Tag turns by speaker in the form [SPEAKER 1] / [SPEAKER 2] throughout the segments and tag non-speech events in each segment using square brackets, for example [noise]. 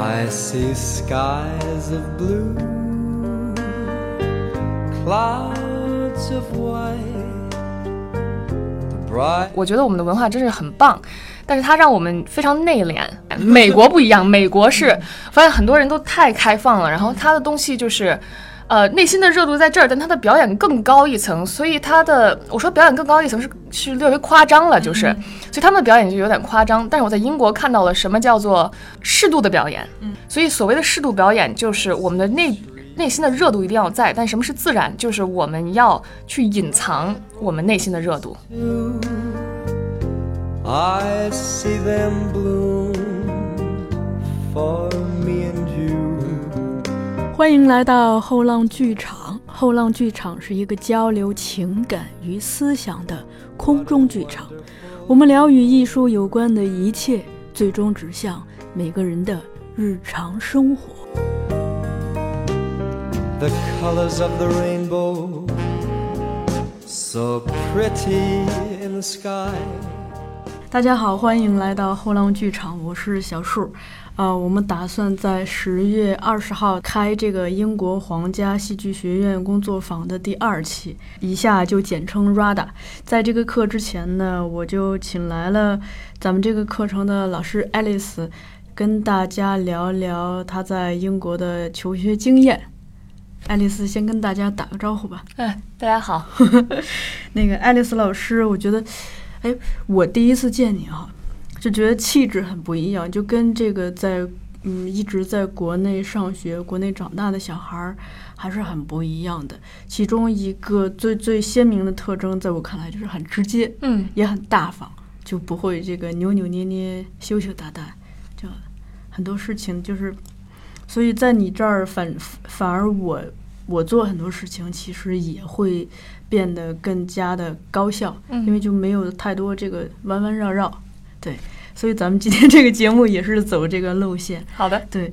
[SPEAKER 1] I see skies of blue, clouds of white. Bright
[SPEAKER 2] 我觉得我们的文化真是很棒，但是它让我们非常内敛。[laughs] 美国不一样，美国是发现很多人都太开放了，然后他的东西就是。呃，内心的热度在这儿，但他的表演更高一层，所以他的我说表演更高一层是是略微夸张了，就是，所以他们的表演就有点夸张。但是我在英国看到了什么叫做适度的表演，嗯，所以所谓的适度表演就是我们的内内心的热度一定要在，但什么是自然？就是我们要去隐藏我们内心的热度。
[SPEAKER 1] I see them bloom for.
[SPEAKER 3] 欢迎来到后浪剧场。后浪剧场是一个交流情感与思想的空中剧场。我们聊与艺术有关的一切，最终指向每个人的日常生活。
[SPEAKER 1] The colors of the rainbow, so pretty in the sky.
[SPEAKER 3] 大家好，欢迎来到后浪剧场，我是小树。啊、我们打算在十月二十号开这个英国皇家戏剧学院工作坊的第二期，以下就简称 RADA。在这个课之前呢，我就请来了咱们这个课程的老师爱丽丝，跟大家聊聊她在英国的求学经验。爱丽丝先跟大家打个招呼吧。
[SPEAKER 2] 哎，大家好。[laughs]
[SPEAKER 3] 那个爱丽丝老师，我觉得，哎，我第一次见你啊，就觉得气质很不一样，就跟这个在嗯一直在国内上学、国内长大的小孩儿还是很不一样的。其中一个最最鲜明的特征，在我看来就是很直接，
[SPEAKER 2] 嗯，
[SPEAKER 3] 也很大方，就不会这个扭扭捏捏、羞羞答答，就很多事情就是，所以在你这儿反反而我我做很多事情其实也会变得更加的高效，
[SPEAKER 2] 嗯
[SPEAKER 3] 因为就没有太多这个弯弯绕绕，对，所以咱们今天这个节目也是走这个路线，
[SPEAKER 2] 好的。
[SPEAKER 3] 对。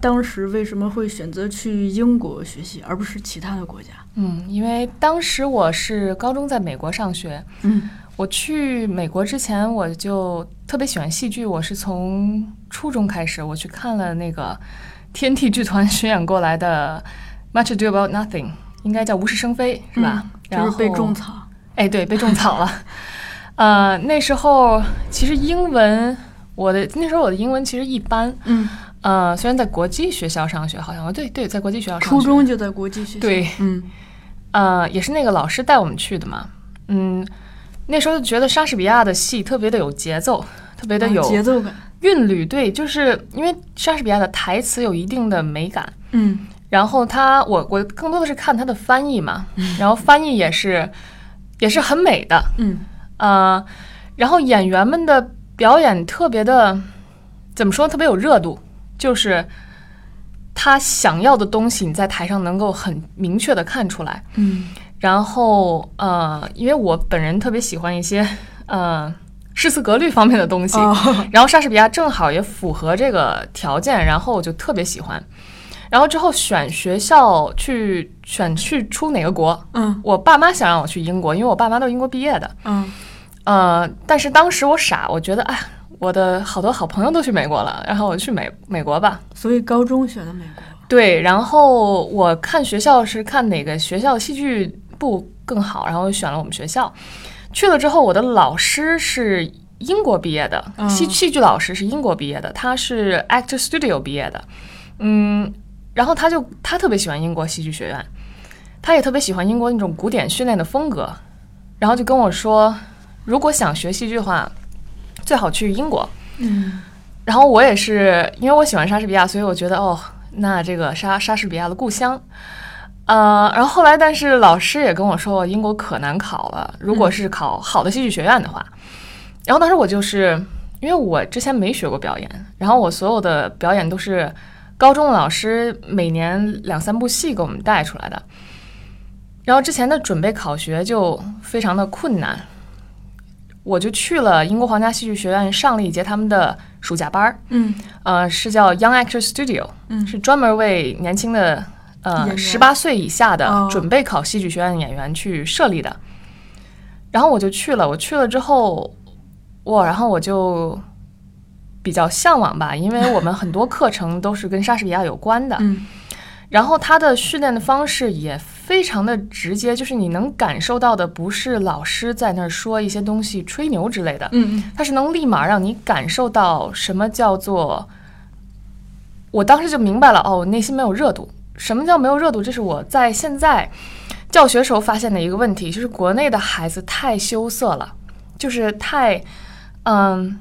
[SPEAKER 3] 当时为什么会选择去英国学习，而不是其他的国家？
[SPEAKER 2] 嗯，因为当时我是高中在美国上学，
[SPEAKER 3] 嗯
[SPEAKER 2] 我去美国之前我就特别喜欢戏剧，我是从初中开始，我去看了那个天地剧团巡演过来的《Much Ado About Nothing》，应该叫《无事生非》，是吧？然后
[SPEAKER 3] 嗯就是被种草。
[SPEAKER 2] 哎，对，被种草了。呃，那时候其实英文，我的那时候我的英文其实一般。
[SPEAKER 3] 嗯，
[SPEAKER 2] 呃，虽然在国际学校上学，好像对对，在国际学校上学。
[SPEAKER 3] 初中就在国际学校。
[SPEAKER 2] 对，
[SPEAKER 3] 嗯
[SPEAKER 2] 呃，也是那个老师带我们去的嘛。嗯，那时候就觉得莎士比亚的戏特别的有节奏，特别的
[SPEAKER 3] 啊
[SPEAKER 2] 有
[SPEAKER 3] 节奏感。
[SPEAKER 2] 韵律。对，就是因为莎士比亚的台词有一定的美感，
[SPEAKER 3] 嗯
[SPEAKER 2] 然后他我我更多的是看他的翻译嘛，然后翻译也是也是很美的，
[SPEAKER 3] 嗯。
[SPEAKER 2] 呃，然后演员们的表演特别的怎么说，特别有热度，就是他想要的东西，你在台上能够很明确的看出来。
[SPEAKER 3] 嗯。
[SPEAKER 2] 然后呃，因为我本人特别喜欢一些呃诗词格律方面的东西，
[SPEAKER 3] 哦。
[SPEAKER 2] 然后莎士比亚正好也符合这个条件，然后我就特别喜欢。然后之后选学校去选去出哪个国，
[SPEAKER 3] 嗯
[SPEAKER 2] 我爸妈想让我去英国，因为我爸妈都是英国毕业的。
[SPEAKER 3] 嗯
[SPEAKER 2] 呃，但是当时我傻，我觉得哎，我的好多好朋友都去美国了，然后我去美美国吧。
[SPEAKER 3] 所以高中选的美国。
[SPEAKER 2] 对，然后我看学校是看哪个学校戏剧部更好，然后选了我们学校。去了之后，我的老师是英国毕业的，
[SPEAKER 3] 嗯
[SPEAKER 2] 戏戏剧老师是英国毕业的，他是 Actor Studio 毕业的，嗯，然后他就他特别喜欢英国戏剧学院，他也特别喜欢英国那种古典训练的风格，然后就跟我说，如果想学戏剧的话，最好去英国。
[SPEAKER 3] 嗯
[SPEAKER 2] 然后我也是因为我喜欢莎士比亚，所以我觉得哦，那这个莎莎士比亚的故乡，呃，然后后来但是老师也跟我说，英国可难考了，如果是考好的戏剧学院的话。然后当时我就是因为我之前没学过表演，然后我所有的表演都是高中的老师每年两三部戏给我们带出来的，然后之前的准备考学就非常的困难。我就去了英国皇家戏剧学院上了一节他们的暑假班儿，
[SPEAKER 3] 嗯。
[SPEAKER 2] 呃，是叫 Young Actor Studio，
[SPEAKER 3] 嗯。
[SPEAKER 2] 是专门为年轻的呃十八岁以下的
[SPEAKER 3] 哦。
[SPEAKER 2] 准备考戏剧学院的演员去设立的。然后我就去了，我去了之后，哇，然后我就比较向往吧，因为我们很多课程都是跟莎士比亚有关的。
[SPEAKER 3] 嗯
[SPEAKER 2] 然后他的训练的方式也非常的直接，就是你能感受到的不是老师在那儿说一些东西吹牛之类的，
[SPEAKER 3] 嗯
[SPEAKER 2] 他是能立马让你感受到什么叫做，我当时就明白了，哦，我内心没有热度。什么叫没有热度？这是我在现在教学时候发现的一个问题，就是国内的孩子太羞涩了，就是太，嗯，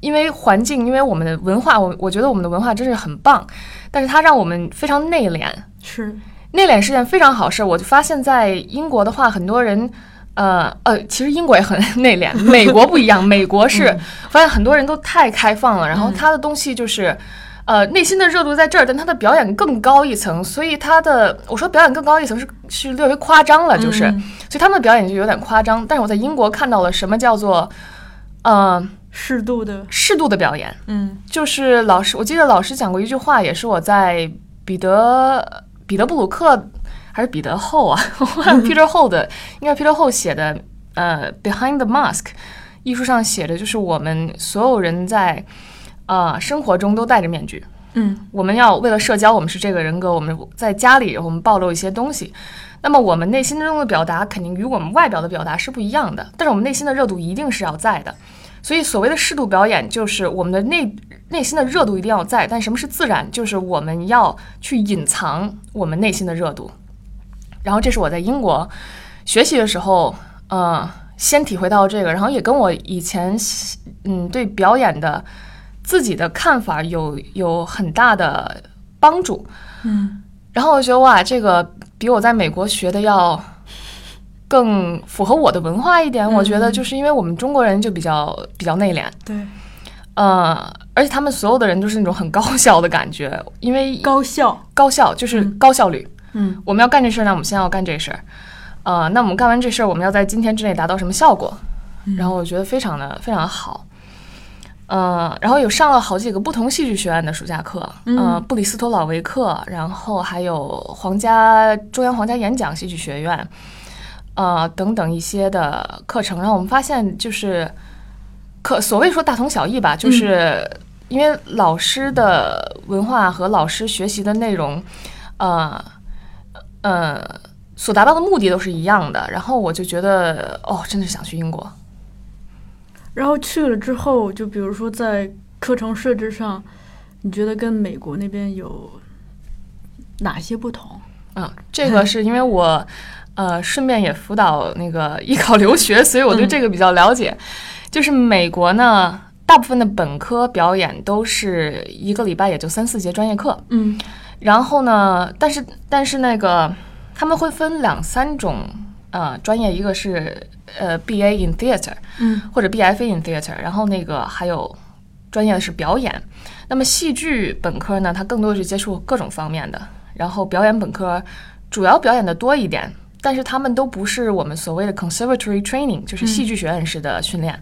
[SPEAKER 2] 因为环境，因为我们的文化，我我觉得我们的文化真是很棒，但是它让我们非常内敛，
[SPEAKER 3] 是
[SPEAKER 2] 内敛是件非常好事。我就发现，在英国的话，很多人，呃呃，其实英国也很内敛，[laughs] 美国不一样。美国是、发现很多人都太开放了，然后他的东西就是，呃，内心的热度在这儿，但他的表演更高一层，所以他的我说表演更高一层是是略微夸张了，就是，
[SPEAKER 3] 嗯
[SPEAKER 2] 所以他们的表演就有点夸张。但是我在英国看到了什么叫做，呃，
[SPEAKER 3] 适度的，
[SPEAKER 2] 适度的表演。
[SPEAKER 3] 嗯
[SPEAKER 2] 就是老师，我记得老师讲过一句话，也是我在彼得彼得布鲁克还是彼得后啊，Peter Ho 的，应该 Peter Ho 写的，呃，《Behind the Mask》艺术上写的就是我们所有人在呃生活中都戴着面具，
[SPEAKER 3] 嗯
[SPEAKER 2] 我们要为了社交，我们是这个人格，我们在家里我们暴露一些东西。那么我们内心中的表达肯定与我们外表的表达是不一样的，但是我们内心的热度一定是要在的。所以所谓的适度表演，就是我们的内内心的热度一定要在。但什么是自然？就是我们要去隐藏我们内心的热度。然后这是我在英国学习的时候，呃，先体会到这个，然后也跟我以前嗯对表演的自己的看法有有很大的帮助。
[SPEAKER 3] 嗯
[SPEAKER 2] 然后我觉得哇，这个比我在美国学的要更符合我的文化一点。我觉得就是因为我们中国人就比较比较内敛，
[SPEAKER 3] 对，
[SPEAKER 2] 呃，而且他们所有的人都是那种很高效的感觉，因为
[SPEAKER 3] 高效，
[SPEAKER 2] 高效就是高效率。
[SPEAKER 3] 嗯
[SPEAKER 2] 我们要干这事儿，那我们先要干这事儿。呃，那我们干完这事儿，我们要在今天之内达到什么效果？然后我觉得非常的非常好。呃，然后有上了好几个不同戏剧学院的暑假课，呃，布里斯托老维克，然后还有皇家中央皇家演讲戏剧学院，呃，等等一些的课程。然后我们发现，就是可所谓说大同小异吧，就是因为老师的文化和老师学习的内容，呃，呃，所达到的目的都是一样的。然后我就觉得，哦，真的是想去英国。
[SPEAKER 3] 然后去了之后，就比如说在课程设置上，你觉得跟美国那边有哪些不同？
[SPEAKER 2] 啊，这个是因为我，呃，顺便也辅导那个艺考留学，所以我对这个比较了解。就是美国呢，大部分的本科表演都是一个礼拜也就三四节专业课，
[SPEAKER 3] 嗯
[SPEAKER 2] 然后呢，但是但是那个他们会分两三种呃专业，一个是呃 BA in theater，
[SPEAKER 3] 嗯
[SPEAKER 2] 或者 BFA in theater，然后那个还有专业的是表演。那么戏剧本科呢，它更多的是接触各种方面的，然后表演本科主要表演的多一点，但是他们都不是我们所谓的 conservatory training，就是戏剧学院式的训练。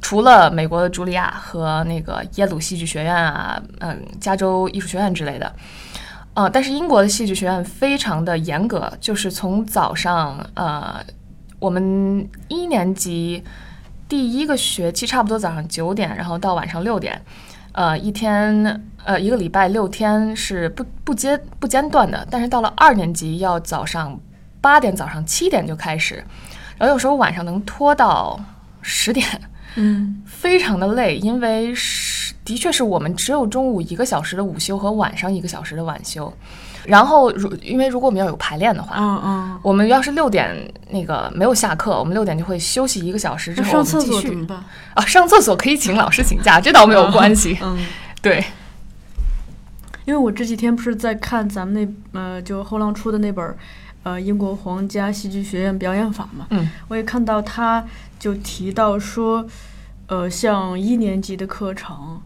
[SPEAKER 2] 除了美国的茱莉亚和那个耶鲁戏剧学院啊，嗯，加州艺术学院之类的，呃，但是英国的戏剧学院非常的严格，就是从早上呃，我们一年级第一个学期差不多早上九点，然后到晚上六点，呃，一天呃一个礼拜六天是不不间不间断的，但是到了二年级要早上八点早上七点就开始，然后有时候晚上能拖到十点。
[SPEAKER 3] 嗯 [laughs]
[SPEAKER 2] 非常的累，因为是的确是我们只有中午一个小时的午休和晚上一个小时的晚休。然后如因为如果我们要有排练的话，
[SPEAKER 3] 嗯嗯，
[SPEAKER 2] 我们要是六点那个没有下课，我们六点就会休息一个小时之后我们继续
[SPEAKER 3] 所怎么办？
[SPEAKER 2] 啊，上厕所可以请老师请假，这倒没有关系。
[SPEAKER 3] 嗯，
[SPEAKER 2] 对，
[SPEAKER 3] 因为我这几天不是在看咱们那呃，就后浪出的那本儿呃英国皇家戏剧学院表演法嘛，
[SPEAKER 2] 嗯，
[SPEAKER 3] 我也看到他就提到说，呃，像一年级的课程，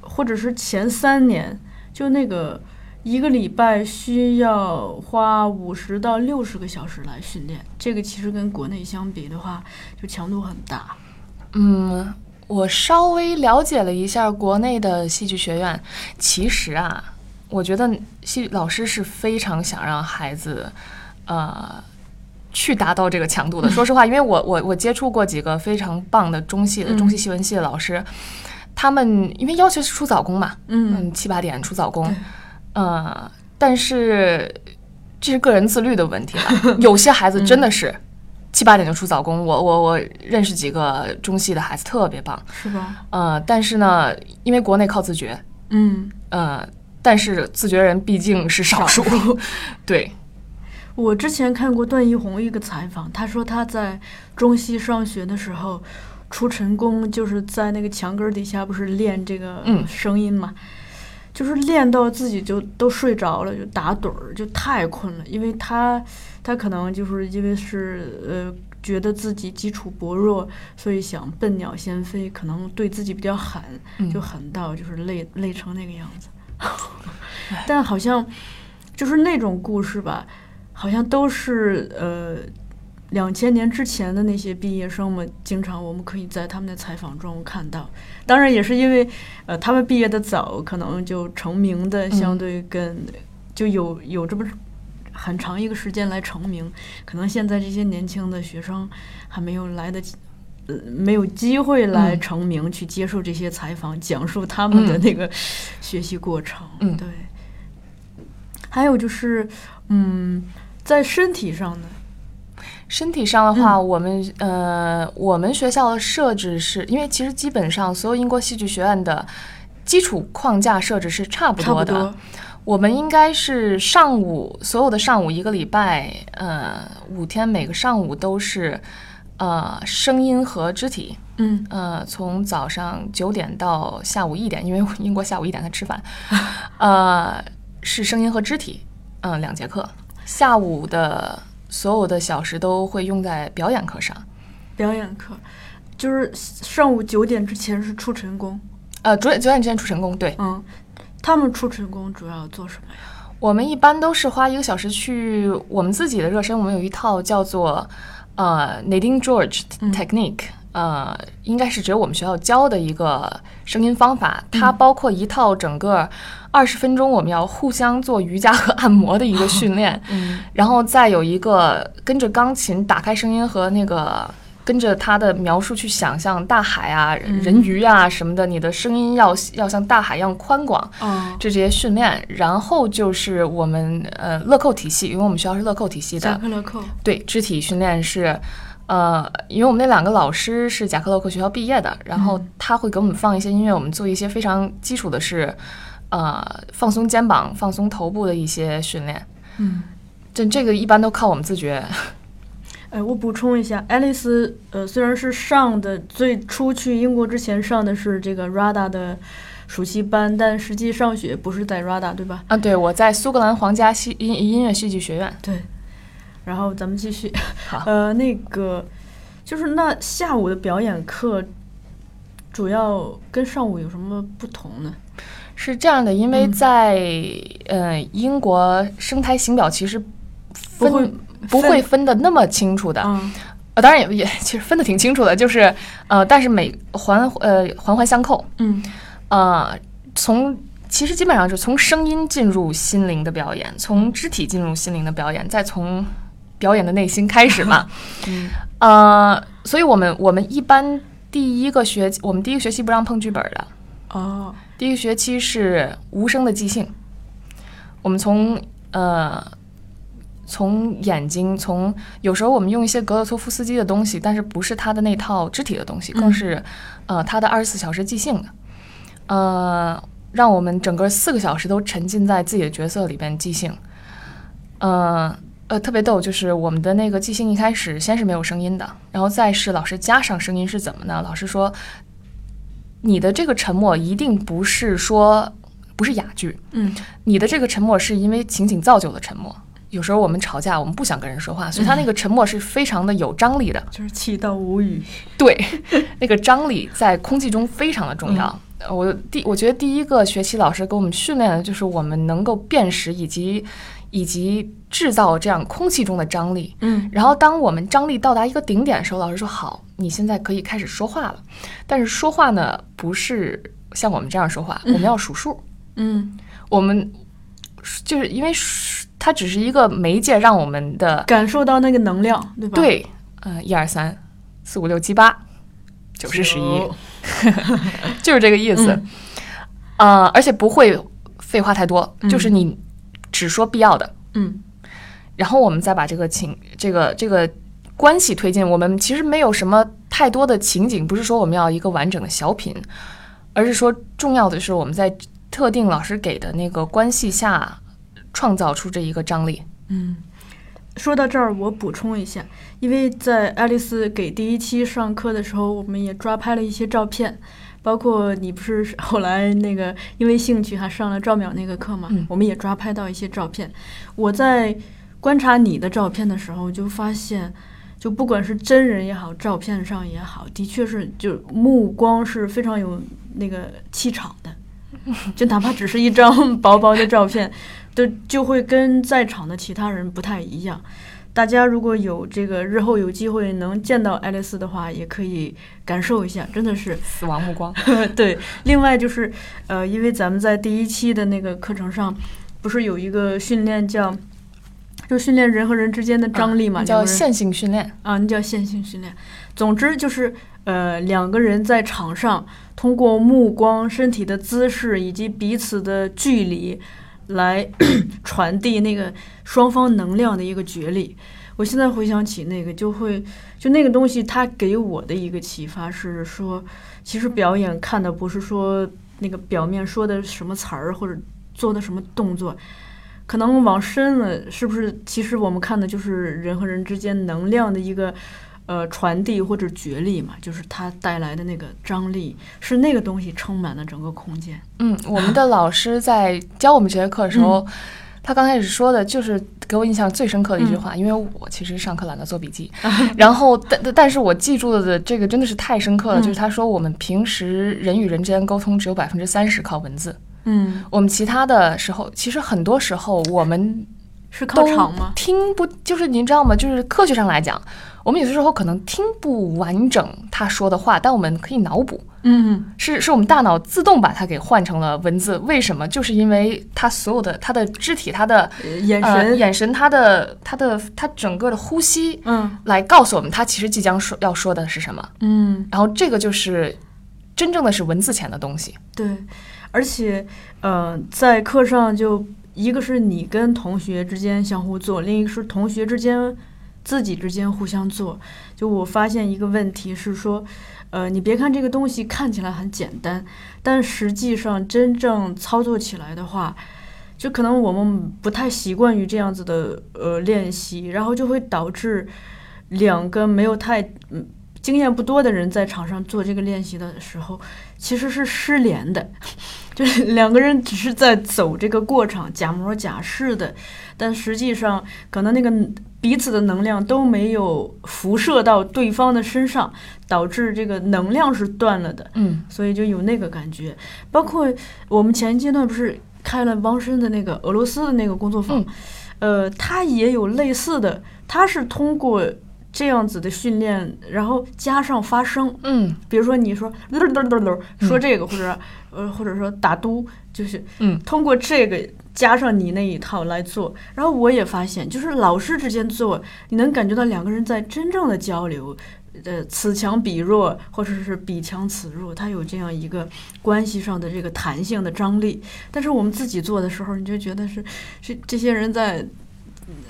[SPEAKER 3] 或者是前三年，就那个一个礼拜需要花五十到六十个小时来训练，这个其实跟国内相比的话，就强度很大。
[SPEAKER 2] 嗯，我稍微了解了一下国内的戏剧学院，其实啊，我觉得戏老师是非常想让孩子，呃，去达到这个强度的。说实话，因为我我我接触过几个非常棒的中戏的中戏戏文系的老师，他们因为要求是出早工嘛，
[SPEAKER 3] 嗯。
[SPEAKER 2] 嗯，七八点出早工，呃，但是这是个人自律的问题了。[laughs] 有些孩子真的是七八点就出早工，我我我认识几个中戏的孩子特别棒，
[SPEAKER 3] 是吧？
[SPEAKER 2] 呃，但是呢，因为国内靠自觉，
[SPEAKER 3] 嗯，
[SPEAKER 2] 呃，但是自觉人毕竟是少数，[laughs] 对，
[SPEAKER 3] 我之前看过段奕宏一个采访，他说他在中戏上学的时候，出晨功就是在那个墙根儿底下，不是练这个
[SPEAKER 2] 嗯
[SPEAKER 3] 声音嘛，就是练到自己就都睡着了，就打盹儿，就太困了，因为他他可能就是因为是呃觉得自己基础薄弱，所以想笨鸟先飞，可能对自己比较狠，
[SPEAKER 2] 嗯
[SPEAKER 3] 就狠到就是累累成那个样子。[laughs] 但好像就是那种故事吧，好像都是呃两千年之前的那些毕业生们，经常我们可以在他们的采访中看到。当然也是因为呃他们毕业的早，可能就成名的相对跟、就有有这么很长一个时间来成名。可能现在这些年轻的学生还没有来得及。呃，没有机会来
[SPEAKER 2] 嗯
[SPEAKER 3] 成名，去接受这些采访，讲述他们的
[SPEAKER 2] 嗯
[SPEAKER 3] 那个学习过程。
[SPEAKER 2] 嗯
[SPEAKER 3] 对。还有就是，嗯，在身体上呢，
[SPEAKER 2] 身体上的话，我们呃，我们学校的设置是因为其实基本上所有英国戏剧学院的基础框架设置是差不多的。我们应该是上午所有的上午一个礼拜，呃，五天每个上午都是呃声音和肢体，
[SPEAKER 3] 嗯。
[SPEAKER 2] 呃，从早上九点到下午一点，因为英国下午一点才吃饭，[laughs] 呃，是声音和肢体，嗯、两节课。下午的所有的小时都会用在表演课上，
[SPEAKER 3] 表演课就是上午九点之前是出晨功。
[SPEAKER 2] 呃，九点九点之前出晨功，对。
[SPEAKER 3] 嗯，他们出晨功主要做什么呀？
[SPEAKER 2] 我们一般都是花一个小时去我们自己的热身，我们有一套叫做呃 Nadine George
[SPEAKER 3] 嗯。
[SPEAKER 2] Technique，、呃，应该是只有我们学校教的一个声音方法，它包括一套整个二十分钟我们要互相做瑜伽和按摩的一个训练，[laughs]
[SPEAKER 3] 嗯。
[SPEAKER 2] 然后再有一个跟着钢琴打开声音和那个。跟着他的描述去想象大海啊、人鱼啊什么的，你的声音要要像大海一样宽广，
[SPEAKER 3] 哦，
[SPEAKER 2] 这这些训练，然后就是我们呃乐扣体系，因为我们学校是乐扣体系
[SPEAKER 3] 贾
[SPEAKER 2] 的，
[SPEAKER 3] 克勒寇。
[SPEAKER 2] 对肢体训练是，呃，因为我们那两个老师是贾克洛克学校毕业的，然后他会给我们放一些音乐，我们做一些非常基础的是，呃，放松肩膀、放松头部的一些训练。
[SPEAKER 3] 嗯，
[SPEAKER 2] 这这个一般都靠我们自觉。
[SPEAKER 3] 哎，[laughs] 我补充一下，爱丽丝呃虽然是上的最初去英国之前上的是这个 RADA 的暑期班，但实际上学不是在 RADA 对吧？
[SPEAKER 2] 啊，对，我在苏格兰皇家戏音音乐戏剧学院。
[SPEAKER 3] 对。然后咱们继续，
[SPEAKER 2] 好。[laughs]
[SPEAKER 3] 呃，那个就是那下午的表演课，主要跟上午有什么不同呢？
[SPEAKER 2] 是这样的，因为
[SPEAKER 3] 嗯
[SPEAKER 2] 在、呃英国生态形表其实分
[SPEAKER 3] 不会
[SPEAKER 2] 不
[SPEAKER 3] 分
[SPEAKER 2] 会分的那么清楚的，
[SPEAKER 3] 啊，
[SPEAKER 2] 呃，当然也也 [laughs] 其实分的挺清楚的，就是呃，但是每环呃环环相扣，
[SPEAKER 3] 嗯。
[SPEAKER 2] 呃，从其实基本上是从声音进入心灵的表演，从肢体进入心灵的表演，再从表演的内心开始嘛。[laughs]
[SPEAKER 3] 嗯。
[SPEAKER 2] 呃，所以我们我们一般第一个学期，我们第一个学期不让碰剧本的，
[SPEAKER 3] 哦，
[SPEAKER 2] 第一个学期是无声的即兴，我们从呃从眼睛，从有时候我们用一些格洛托夫斯基的东西，但是不是他的那套肢体的东西，更是呃他的二十四小时即兴的，呃，让我们整个四个小时都沉浸在自己的角色里边即兴，呃。呃，特别逗，就是我们的那个即兴一开始先是没有声音的，然后再是老师加上声音是怎么呢？老师说，你的这个沉默一定不是说不是哑剧，
[SPEAKER 3] 嗯
[SPEAKER 2] 你的这个沉默是因为情景造就的沉默。有时候我们吵架，我们不想跟人说话，所以他那个沉默是非常的有张力的。
[SPEAKER 3] 就是气到无语。
[SPEAKER 2] 对，[laughs] 那个张力在空气中非常的重要。呃我第我觉得第一个学期老师给我们训练的就是我们能够辨识以及以及制造这样空气中的张力。
[SPEAKER 3] 嗯
[SPEAKER 2] 然后当我们张力到达一个顶点的时候，老师说好，你现在可以开始说话了。但是说话呢，不是像我们这样说话，我们要数数。
[SPEAKER 3] 嗯，
[SPEAKER 2] 我们就是因为它只是一个媒介，让我们的
[SPEAKER 3] 感受到那个能量，对吧？，
[SPEAKER 2] 对，呃，一二三四五六七八，九十十一，[laughs] 就是这个意思。
[SPEAKER 3] 嗯
[SPEAKER 2] 呃，而且不会废话太多，
[SPEAKER 3] 嗯
[SPEAKER 2] 就是你只说必要的，
[SPEAKER 3] 嗯
[SPEAKER 2] 然后我们再把这个情这个这个关系推进。我们其实没有什么太多的情景，不是说我们要一个完整的小品，而是说重要的是我们在特定老师给的那个关系下创造出这一个张力。
[SPEAKER 3] 嗯。说到这儿，我补充一下，因为在爱丽丝给第一期上课的时候，我们也抓拍了一些照片，包括你不是 [laughs] 后来那个因为兴趣还上了赵淼那个课嘛，
[SPEAKER 2] 嗯
[SPEAKER 3] 我们也抓拍到一些照片。我在观察你的照片的时候，就发现，就不管是真人也好，照片上也好，的确是就目光是非常有那个气场的，[laughs] 就哪怕只是一张薄薄的照片，都就会跟在场的其他人不太一样。大家如果有这个日后有机会能见到爱丽丝的话，也可以感受一下，真的是
[SPEAKER 2] 死亡目光，[laughs]
[SPEAKER 3] 对。另外就是，呃，因为咱们在第一期的那个课程上，不是有一个训练叫，就训练人和人之间的张力嘛，
[SPEAKER 2] 叫线性训练。
[SPEAKER 3] 啊，那叫线性训练。总之就是，呃，两个人在场上通过目光、身体的姿势以及彼此的距离，来 [coughs] 传递那个双方能量的一个角力。我现在回想起那个，就会就那个东西，它给我的一个启发是说，其实表演看的不是说那个表面说的什么词儿或者做的什么动作，可能往深了，是不是？其实我们看的就是人和人之间能量的一个呃传递或者角力嘛，就是它带来的那个张力，是那个东西撑满了整个空间。
[SPEAKER 2] 嗯，我们的 [laughs] 老师在教我们这节课的时候，他刚开始说的就是给我印象最深刻的一句话，[laughs] 因为我其实上课懒得做笔记，[laughs] 然后但但但是我记住的这个真的是太深刻了，
[SPEAKER 3] 嗯
[SPEAKER 2] 就是他说我们平时人与人之间沟通只有百分之三十靠文字，
[SPEAKER 3] 嗯，
[SPEAKER 2] 我们其他的时候，其实很多时候我们
[SPEAKER 3] 是靠
[SPEAKER 2] 都
[SPEAKER 3] 场吗？
[SPEAKER 2] 听不，就是您知道吗？就是科学上来讲，我们有些时候可能听不完整他说的话，但我们可以脑补。
[SPEAKER 3] 嗯
[SPEAKER 2] 是是我们大脑自动把它给换成了文字，为什么？就是因为他所有的他的肢体、他的
[SPEAKER 3] 呃眼
[SPEAKER 2] 呃
[SPEAKER 3] 神，
[SPEAKER 2] 眼神、他的他的他整个的呼吸，
[SPEAKER 3] 嗯
[SPEAKER 2] 来告诉我们他其实即将说要说的是什么。
[SPEAKER 3] 嗯，
[SPEAKER 2] 然后这个就是真正的是文字前的东西。
[SPEAKER 3] 对，而且呃，在课上就一个是你跟同学之间相互做，另一个是同学之间自己之间互相做。就我发现一个问题是说，呃，你别看这个东西看起来很简单，但实际上真正操作起来的话，就可能我们不太习惯于这样子的呃练习，然后就会导致两个没有太嗯经验不多的人在场上做这个练习的时候，其实是失联的，[laughs] 就是两个人只是在走这个过程，假模假式的，但实际上可能那个彼此的能量都没有辐射到对方的身上，导致这个能量是断了的。
[SPEAKER 2] 嗯。
[SPEAKER 3] 所以就有那个感觉。包括我们前阶段不是开了汪深的那个俄罗斯的那个工作坊，呃，他也有类似的，他是通过这样子的训练，然后加上发声，
[SPEAKER 2] 嗯。
[SPEAKER 3] 比如说你说嘚嘚嘚嘚说这个，或者呃或者说打嘟，就是
[SPEAKER 2] 嗯
[SPEAKER 3] 通过这个加上你那一套来做。然后我也发现，就是老师之间做，你能感觉到两个人在真正的交流。呃，此强彼弱，或者是彼强此弱，它有这样一个关系上的这个弹性的张力。但是我们自己做的时候，你就觉得是是这些人在嗯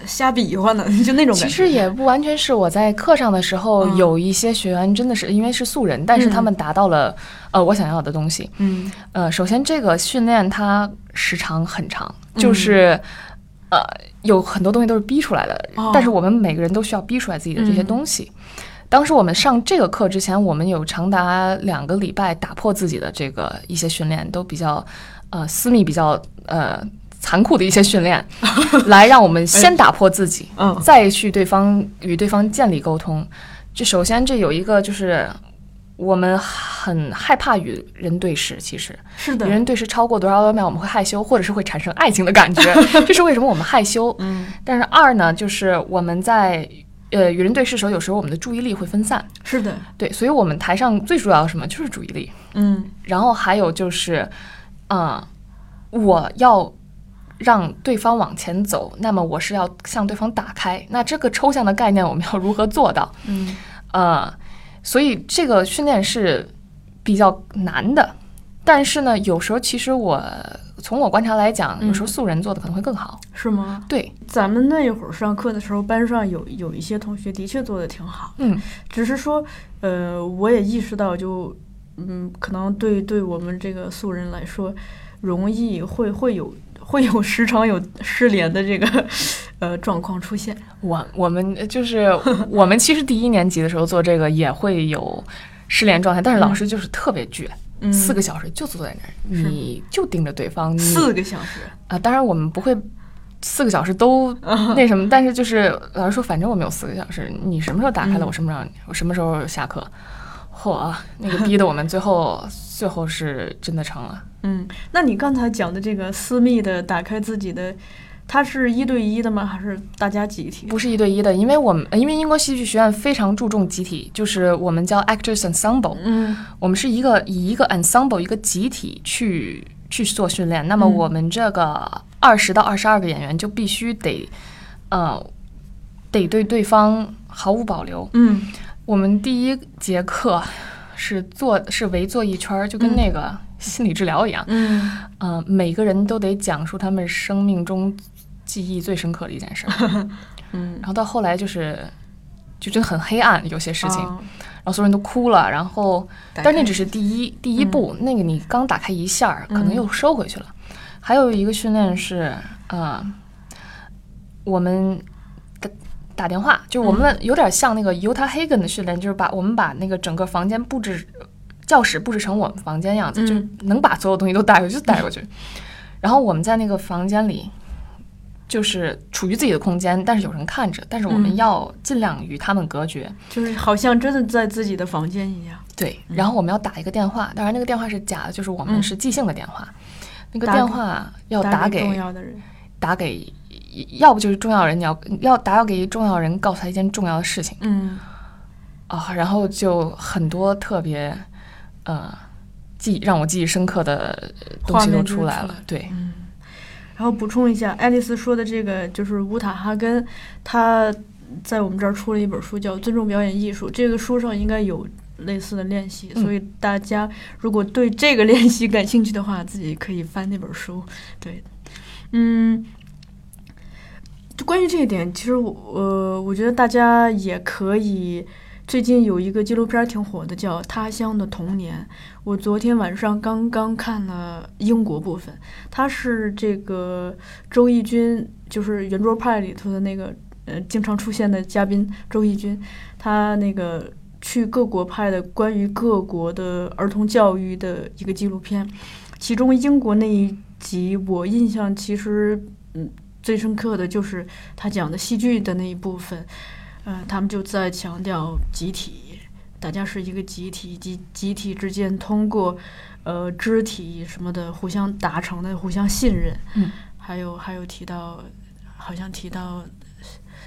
[SPEAKER 3] 瞎比划呢，[laughs] 就那种感觉。
[SPEAKER 2] 其实也不完全是我在课上的时候，
[SPEAKER 3] 嗯。
[SPEAKER 2] 有一些学员真的是因为是素人，但是他们达到了呃我想要的东西。
[SPEAKER 3] 嗯。
[SPEAKER 2] 呃，首先这个训练它时长很长，
[SPEAKER 3] 嗯。
[SPEAKER 2] 就是、呃有很多东西都是逼出来的，
[SPEAKER 3] 哦。
[SPEAKER 2] 但是我们每个人都需要逼出来自己的这些
[SPEAKER 3] 嗯
[SPEAKER 2] 东西。当时我们上这个课之前，我们有长达两个礼拜打破自己的这个一些训练，都比较呃私密、比较呃残酷的一些训练，[laughs] 来让我们先打破自己，
[SPEAKER 3] 嗯。
[SPEAKER 2] 再去对方与对方建立沟通。这首先这有一个就是我们很害怕与人对视，其实。
[SPEAKER 3] 是的。
[SPEAKER 2] 与，人对视超过多少多少秒，我们会害羞，或者是会产生爱情的感觉，[laughs] 这是为什么我们害羞。
[SPEAKER 3] 嗯。
[SPEAKER 2] 但是二呢，就是我们在呃与人对视的时候，有时候我们的注意力会分散，
[SPEAKER 3] 是的，
[SPEAKER 2] 对，所以我们台上最主要的什么？就是注意力，
[SPEAKER 3] 嗯。
[SPEAKER 2] 然后还有就是，嗯、我要让对方往前走，那么我是要向对方打开，那这个抽象的概念我们要如何做到？
[SPEAKER 3] 嗯
[SPEAKER 2] 呃，所以这个训练是比较难的。但是呢，有时候其实我从我观察来讲，
[SPEAKER 3] 嗯
[SPEAKER 2] 有时候素人做的可能会更好。
[SPEAKER 3] 是吗？
[SPEAKER 2] 对，
[SPEAKER 3] 咱们那一会儿上课的时候，班上有有一些同学的确做的挺好，
[SPEAKER 2] 嗯，
[SPEAKER 3] 只是说，呃，我也意识到就，嗯，可能对对我们这个素人来说，容易会会有会有时常有失联的这个呃状况出现。
[SPEAKER 2] 我我们就是我们其实第一年级的时候做这个也会有失联状态，但是老师就是特别倔，
[SPEAKER 3] 嗯，
[SPEAKER 2] 四个小时就坐在那儿，
[SPEAKER 3] 是。
[SPEAKER 2] 你就盯着对方，
[SPEAKER 3] 四个小时，
[SPEAKER 2] 啊，当然我们不会四个小时都 [laughs] 那什么，但是就是老师说，反正我们有四个小时，你什么时候打开了，
[SPEAKER 3] 嗯。
[SPEAKER 2] 我什么时候我什么时候下课。嚯，那个逼得我们最后最后是真的成了。
[SPEAKER 3] 嗯，那你刚才讲的这个私密的打开自己的，它是一对一的吗？还是大家集体？
[SPEAKER 2] 不是一对一的，因为我们因为英国戏剧学院非常注重集体，就是我们叫 actors ensemble，
[SPEAKER 3] 嗯
[SPEAKER 2] 我们是一个以一个 ensemble 一个集体去去做训练。那么
[SPEAKER 3] 嗯
[SPEAKER 2] 我们这个二十到二十二个演员就必须得，呃，得对对方毫无保留。
[SPEAKER 3] 嗯
[SPEAKER 2] 我们第一节课是坐是围坐一圈儿，就跟
[SPEAKER 3] 嗯
[SPEAKER 2] 那个心理治疗一样。
[SPEAKER 3] 嗯
[SPEAKER 2] 呃、每个人都得讲述他们生命中记忆最深刻的一件事儿。[laughs]
[SPEAKER 3] 嗯，
[SPEAKER 2] 然后到后来就是，就真的很黑暗，有些事情，
[SPEAKER 3] 啊
[SPEAKER 2] 然后所有人都哭了。然后，但那只是第一第一步，那个你刚打开一下儿，可能
[SPEAKER 3] 嗯
[SPEAKER 2] 又收回去了。还有一个训练是，呃，我们打打电话，就是我们有点像那个犹他黑根的训练，就是把我们把那个整个房间布置，教室布置成我们房间样子，
[SPEAKER 3] 嗯
[SPEAKER 2] 就是能把所有东西都带过去就带过去。然后我们在那个房间里，就是处于自己的空间，但是有人看着，但是我们
[SPEAKER 3] 嗯
[SPEAKER 2] 要尽量与他们隔绝。
[SPEAKER 3] 就是好像真的在自己的房间一样。
[SPEAKER 2] 对，然后我们要打一个电话，当然那个电话是假的，就是我们
[SPEAKER 3] 嗯
[SPEAKER 2] 是即兴的电话。那个电话要打
[SPEAKER 3] 给重
[SPEAKER 2] 给
[SPEAKER 3] 要的人。
[SPEAKER 2] 打给，要不就是重要人，你要要打要给重要人，告诉他一件重要的事情
[SPEAKER 3] 嗯
[SPEAKER 2] 啊、然后就很多特别呃记让我记忆深刻的东西都出来了
[SPEAKER 3] 来。
[SPEAKER 2] 对，
[SPEAKER 3] 嗯。然后补充一下，爱丽丝说的这个就是乌塔哈根，他在我们这儿出了一本书叫《尊重表演艺术》，这个书上应该有类似的练习，
[SPEAKER 2] 嗯
[SPEAKER 3] 所以大家如果对这个 [laughs] 练习感兴趣的话，自己可以翻那本书。对，嗯。就关于这一点，其实我呃，我觉得大家也可以。最近有一个纪录片挺火的，叫《他乡的童年》。我昨天晚上刚刚看了英国部分，他是这个周轶君，就是圆桌派里头的那个呃经常出现的嘉宾周轶君，他那个去各国拍的关于各国的儿童教育的一个纪录片，其中英国那一集我印象其实嗯最深刻的就是他讲的戏剧的那一部分，呃，他们就在强调集体。大家是一个集体，集集体之间通过，呃，肢体什么的互相达成的互相信任，
[SPEAKER 2] 嗯，
[SPEAKER 3] 还有还有提到，好像提到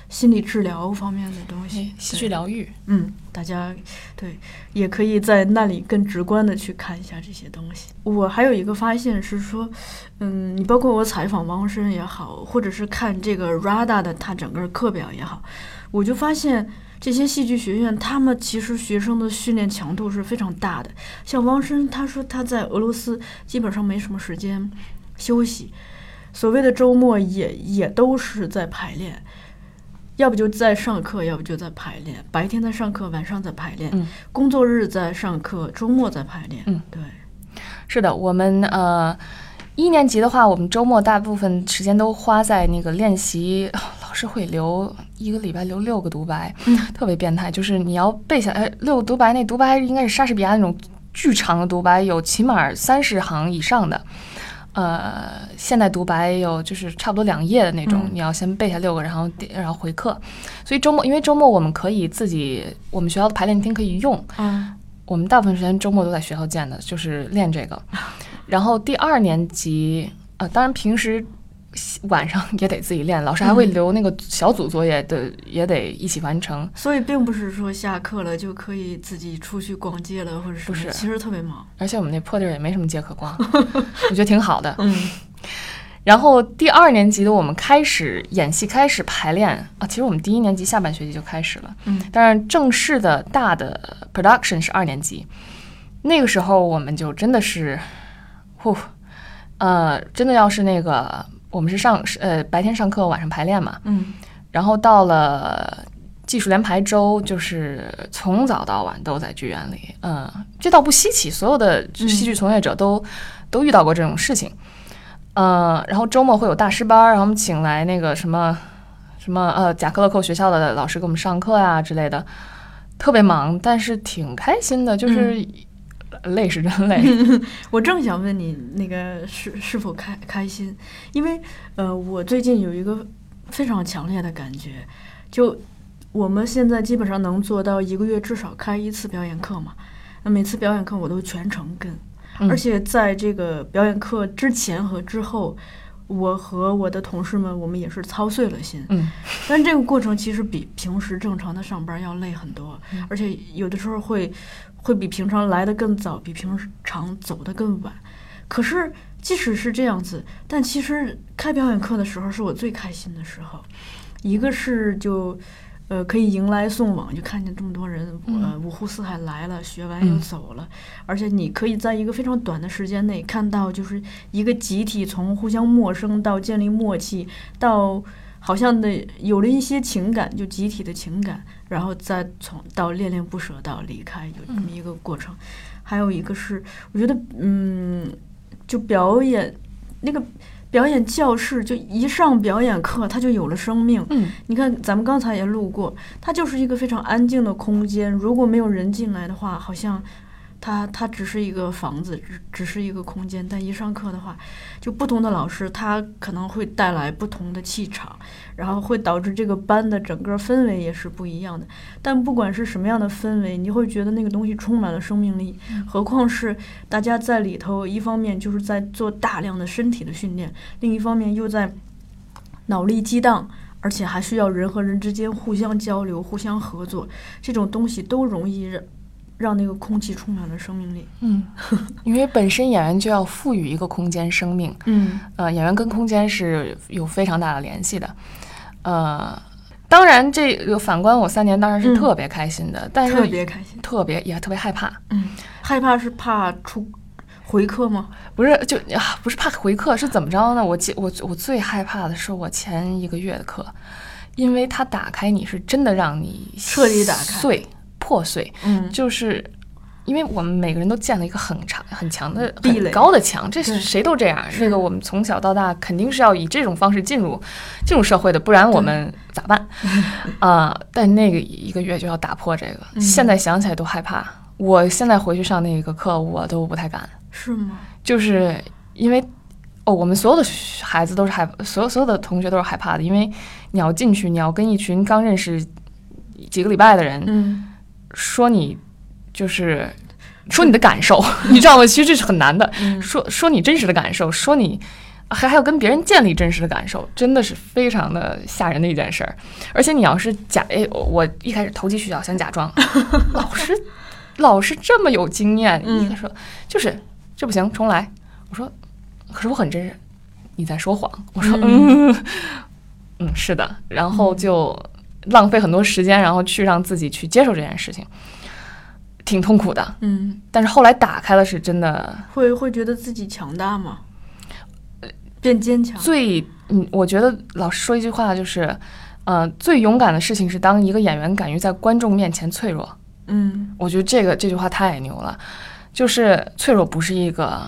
[SPEAKER 3] 心理治疗方面的东西
[SPEAKER 2] 哎，戏
[SPEAKER 3] 对
[SPEAKER 2] 剧疗愈，
[SPEAKER 3] 嗯，大家对也可以在那里更直观的去看一下这些东西。我还有一个发现是说，嗯，你包括我采访汪生也好，或者是看这个 RADA 的他整个课表也好，我就发现这些戏剧学院他们其实学生的训练强度是非常大的。像汪生他说他在俄罗斯基本上没什么时间休息，所谓的周末也也都是在排练。要不就在上课，要不就在排练。白天在上课，晚上在排练。
[SPEAKER 2] 嗯
[SPEAKER 3] 工作日在上课，周末在排练。
[SPEAKER 2] 嗯，
[SPEAKER 3] 对，
[SPEAKER 2] 是的，我们呃一年级的话，我们周末大部分时间都花在那个练习，[sighs] 老师会留一个礼拜留六个独白，
[SPEAKER 3] 嗯
[SPEAKER 2] 特别变态，就是你要背下来六个独白，那独白应该是莎士比亚那种巨长的独白，有起码三十行以上的。呃，现代独白有就是差不多两页的那种，
[SPEAKER 3] 嗯
[SPEAKER 2] 你要先背下六个，然后然后回课。所以周末，因为周末我们可以自己，我们学校的排练厅可以用，
[SPEAKER 3] 嗯，
[SPEAKER 2] 我们大部分时间周末都在学校见的，就是练这个。[laughs] 然后第二年级，呃，当然平时晚上也得自己练，老师还会
[SPEAKER 3] 嗯
[SPEAKER 2] 留那个小组作业的，也得一起完成。
[SPEAKER 3] 所以并不是说下课了就可以自己出去逛街了，或者是
[SPEAKER 2] 不是
[SPEAKER 3] 其实特别忙。
[SPEAKER 2] 而且我们那破地儿也没什么街可逛，[laughs] 我觉得挺好的。
[SPEAKER 3] 嗯
[SPEAKER 2] 然后第二年级的我们开始演戏，开始排练啊。其实我们第一年级下半学期就开始了，
[SPEAKER 3] 嗯
[SPEAKER 2] 但是正式的大的 production 是二年级。那个时候我们就真的是，呼，呃，真的要是那个我们是上呃白天上课，晚上排练嘛，
[SPEAKER 3] 嗯。
[SPEAKER 2] 然后到了技术联排周，就是从早到晚都在剧院里，嗯，这倒不稀奇，所有的戏剧从业者都、都遇到过这种事情，嗯，然后周末会有大师班，然后我们请来那个什么什么呃贾克勒克学校的老师给我们上课呀、之类的，特别忙，但是挺开心的，就是累是真累，[laughs]
[SPEAKER 3] 我正想问你那个是是否开开心，因为呃，我最近有一个非常强烈的感觉，就我们现在基本上能做到一个月至少开一次表演课嘛，那每次表演课我都全程跟，
[SPEAKER 2] 嗯
[SPEAKER 3] 而且在这个表演课之前和之后。我和我的同事们，我们也是操碎了心，
[SPEAKER 2] 嗯，
[SPEAKER 3] 但这个过程其实比平时正常的上班要累很多，而且有的时候会会比平常来的更早，比平常走的更晚。可是即使是这样子，但其实开表演课的时候是我最开心的时候。一个是就呃可以迎来送往，就看见这么多人呃五湖四海来了，学完又
[SPEAKER 2] 嗯。
[SPEAKER 3] 走了，而且你可以在一个非常短的时间内看到，就是一个集体从互相陌生到建立默契，到好像的有了一些情感，就集体的情感，然后再从到恋恋不舍到离开，有这么一个过程。还有一个是，我觉得，嗯，就表演那个表演教室，就一上表演课，它就有了生命。
[SPEAKER 2] 嗯
[SPEAKER 3] 你看，咱们刚才也路过，它就是一个非常安静的空间。如果没有人进来的话，好像它它只是一个房子，只只是一个空间。但一上课的话，就不同的老师，他可能会带来不同的气场，然后会导致这个班的整个氛围也是不一样的。但不管是什么样的氛围，你会觉得那个东西充满了生命力。何况是大家在里头，一方面就是在做大量的身体的训练，另一方面又在脑力激荡。而且还需要人和人之间互相交流、互相合作，这种东西都容易让让那个空气充满了生命力。
[SPEAKER 2] 嗯，因为本身演员就要赋予一个空间生命，
[SPEAKER 3] 嗯
[SPEAKER 2] 呃，演员跟空间是有非常大的联系的，呃，当然这个反观我三年当然是
[SPEAKER 3] 嗯
[SPEAKER 2] 特别开心的，但是
[SPEAKER 3] 特别开心。
[SPEAKER 2] 特别也特别害怕，
[SPEAKER 3] 嗯，害怕是怕出回课吗？
[SPEAKER 2] 不是就啊不是怕回课是怎么着呢？我记我我最害怕的是我前一个月的课，因为它打开你是真的让你
[SPEAKER 3] 彻底打开
[SPEAKER 2] 碎破碎，
[SPEAKER 3] 嗯
[SPEAKER 2] 就是因为我们每个人都建了一个很长、很强的、
[SPEAKER 3] 壁垒
[SPEAKER 2] 很高的墙，这是谁都这样。
[SPEAKER 3] 是
[SPEAKER 2] 这个我们从小到大肯定是要以这种方式进入进入社会的，不然我们咋办？[laughs] 啊、但那个一个月就要打破这个，
[SPEAKER 3] 嗯
[SPEAKER 2] 现在想起来都害怕。我现在回去上那个课，我都不太敢，
[SPEAKER 3] 是吗？
[SPEAKER 2] 就是因为。哦，我们所有的孩子都是害，所有所有的同学都是害怕的，因为你要进去，你要跟一群刚认识几个礼拜的人，
[SPEAKER 3] 嗯
[SPEAKER 2] 说你就是说你的感受，[laughs] 你知道吗？其实这是很难的。
[SPEAKER 3] 嗯
[SPEAKER 2] 说说你真实的感受，说你还还要跟别人建立真实的感受，真的是非常的吓人的一件事儿。而且你要是假哎，我一开始投机取巧想假装，[laughs] 老师老师这么有经验，
[SPEAKER 3] 嗯
[SPEAKER 2] 一个说就是这不行，重来。我说可是我很真实，你在说谎。我说嗯嗯 [laughs] 是的，然后就浪费很多时间，然后去让自己去接受这件事情，挺痛苦的。
[SPEAKER 3] 嗯，
[SPEAKER 2] 但是后来打开了，是真的
[SPEAKER 3] 会会觉得自己强大吗？变坚强。
[SPEAKER 2] 最嗯，我觉得老师说一句话就是，呃，最勇敢的事情是当一个演员敢于在观众面前脆弱。
[SPEAKER 3] 嗯
[SPEAKER 2] 我觉得这个这句话太牛了，就是脆弱不是一个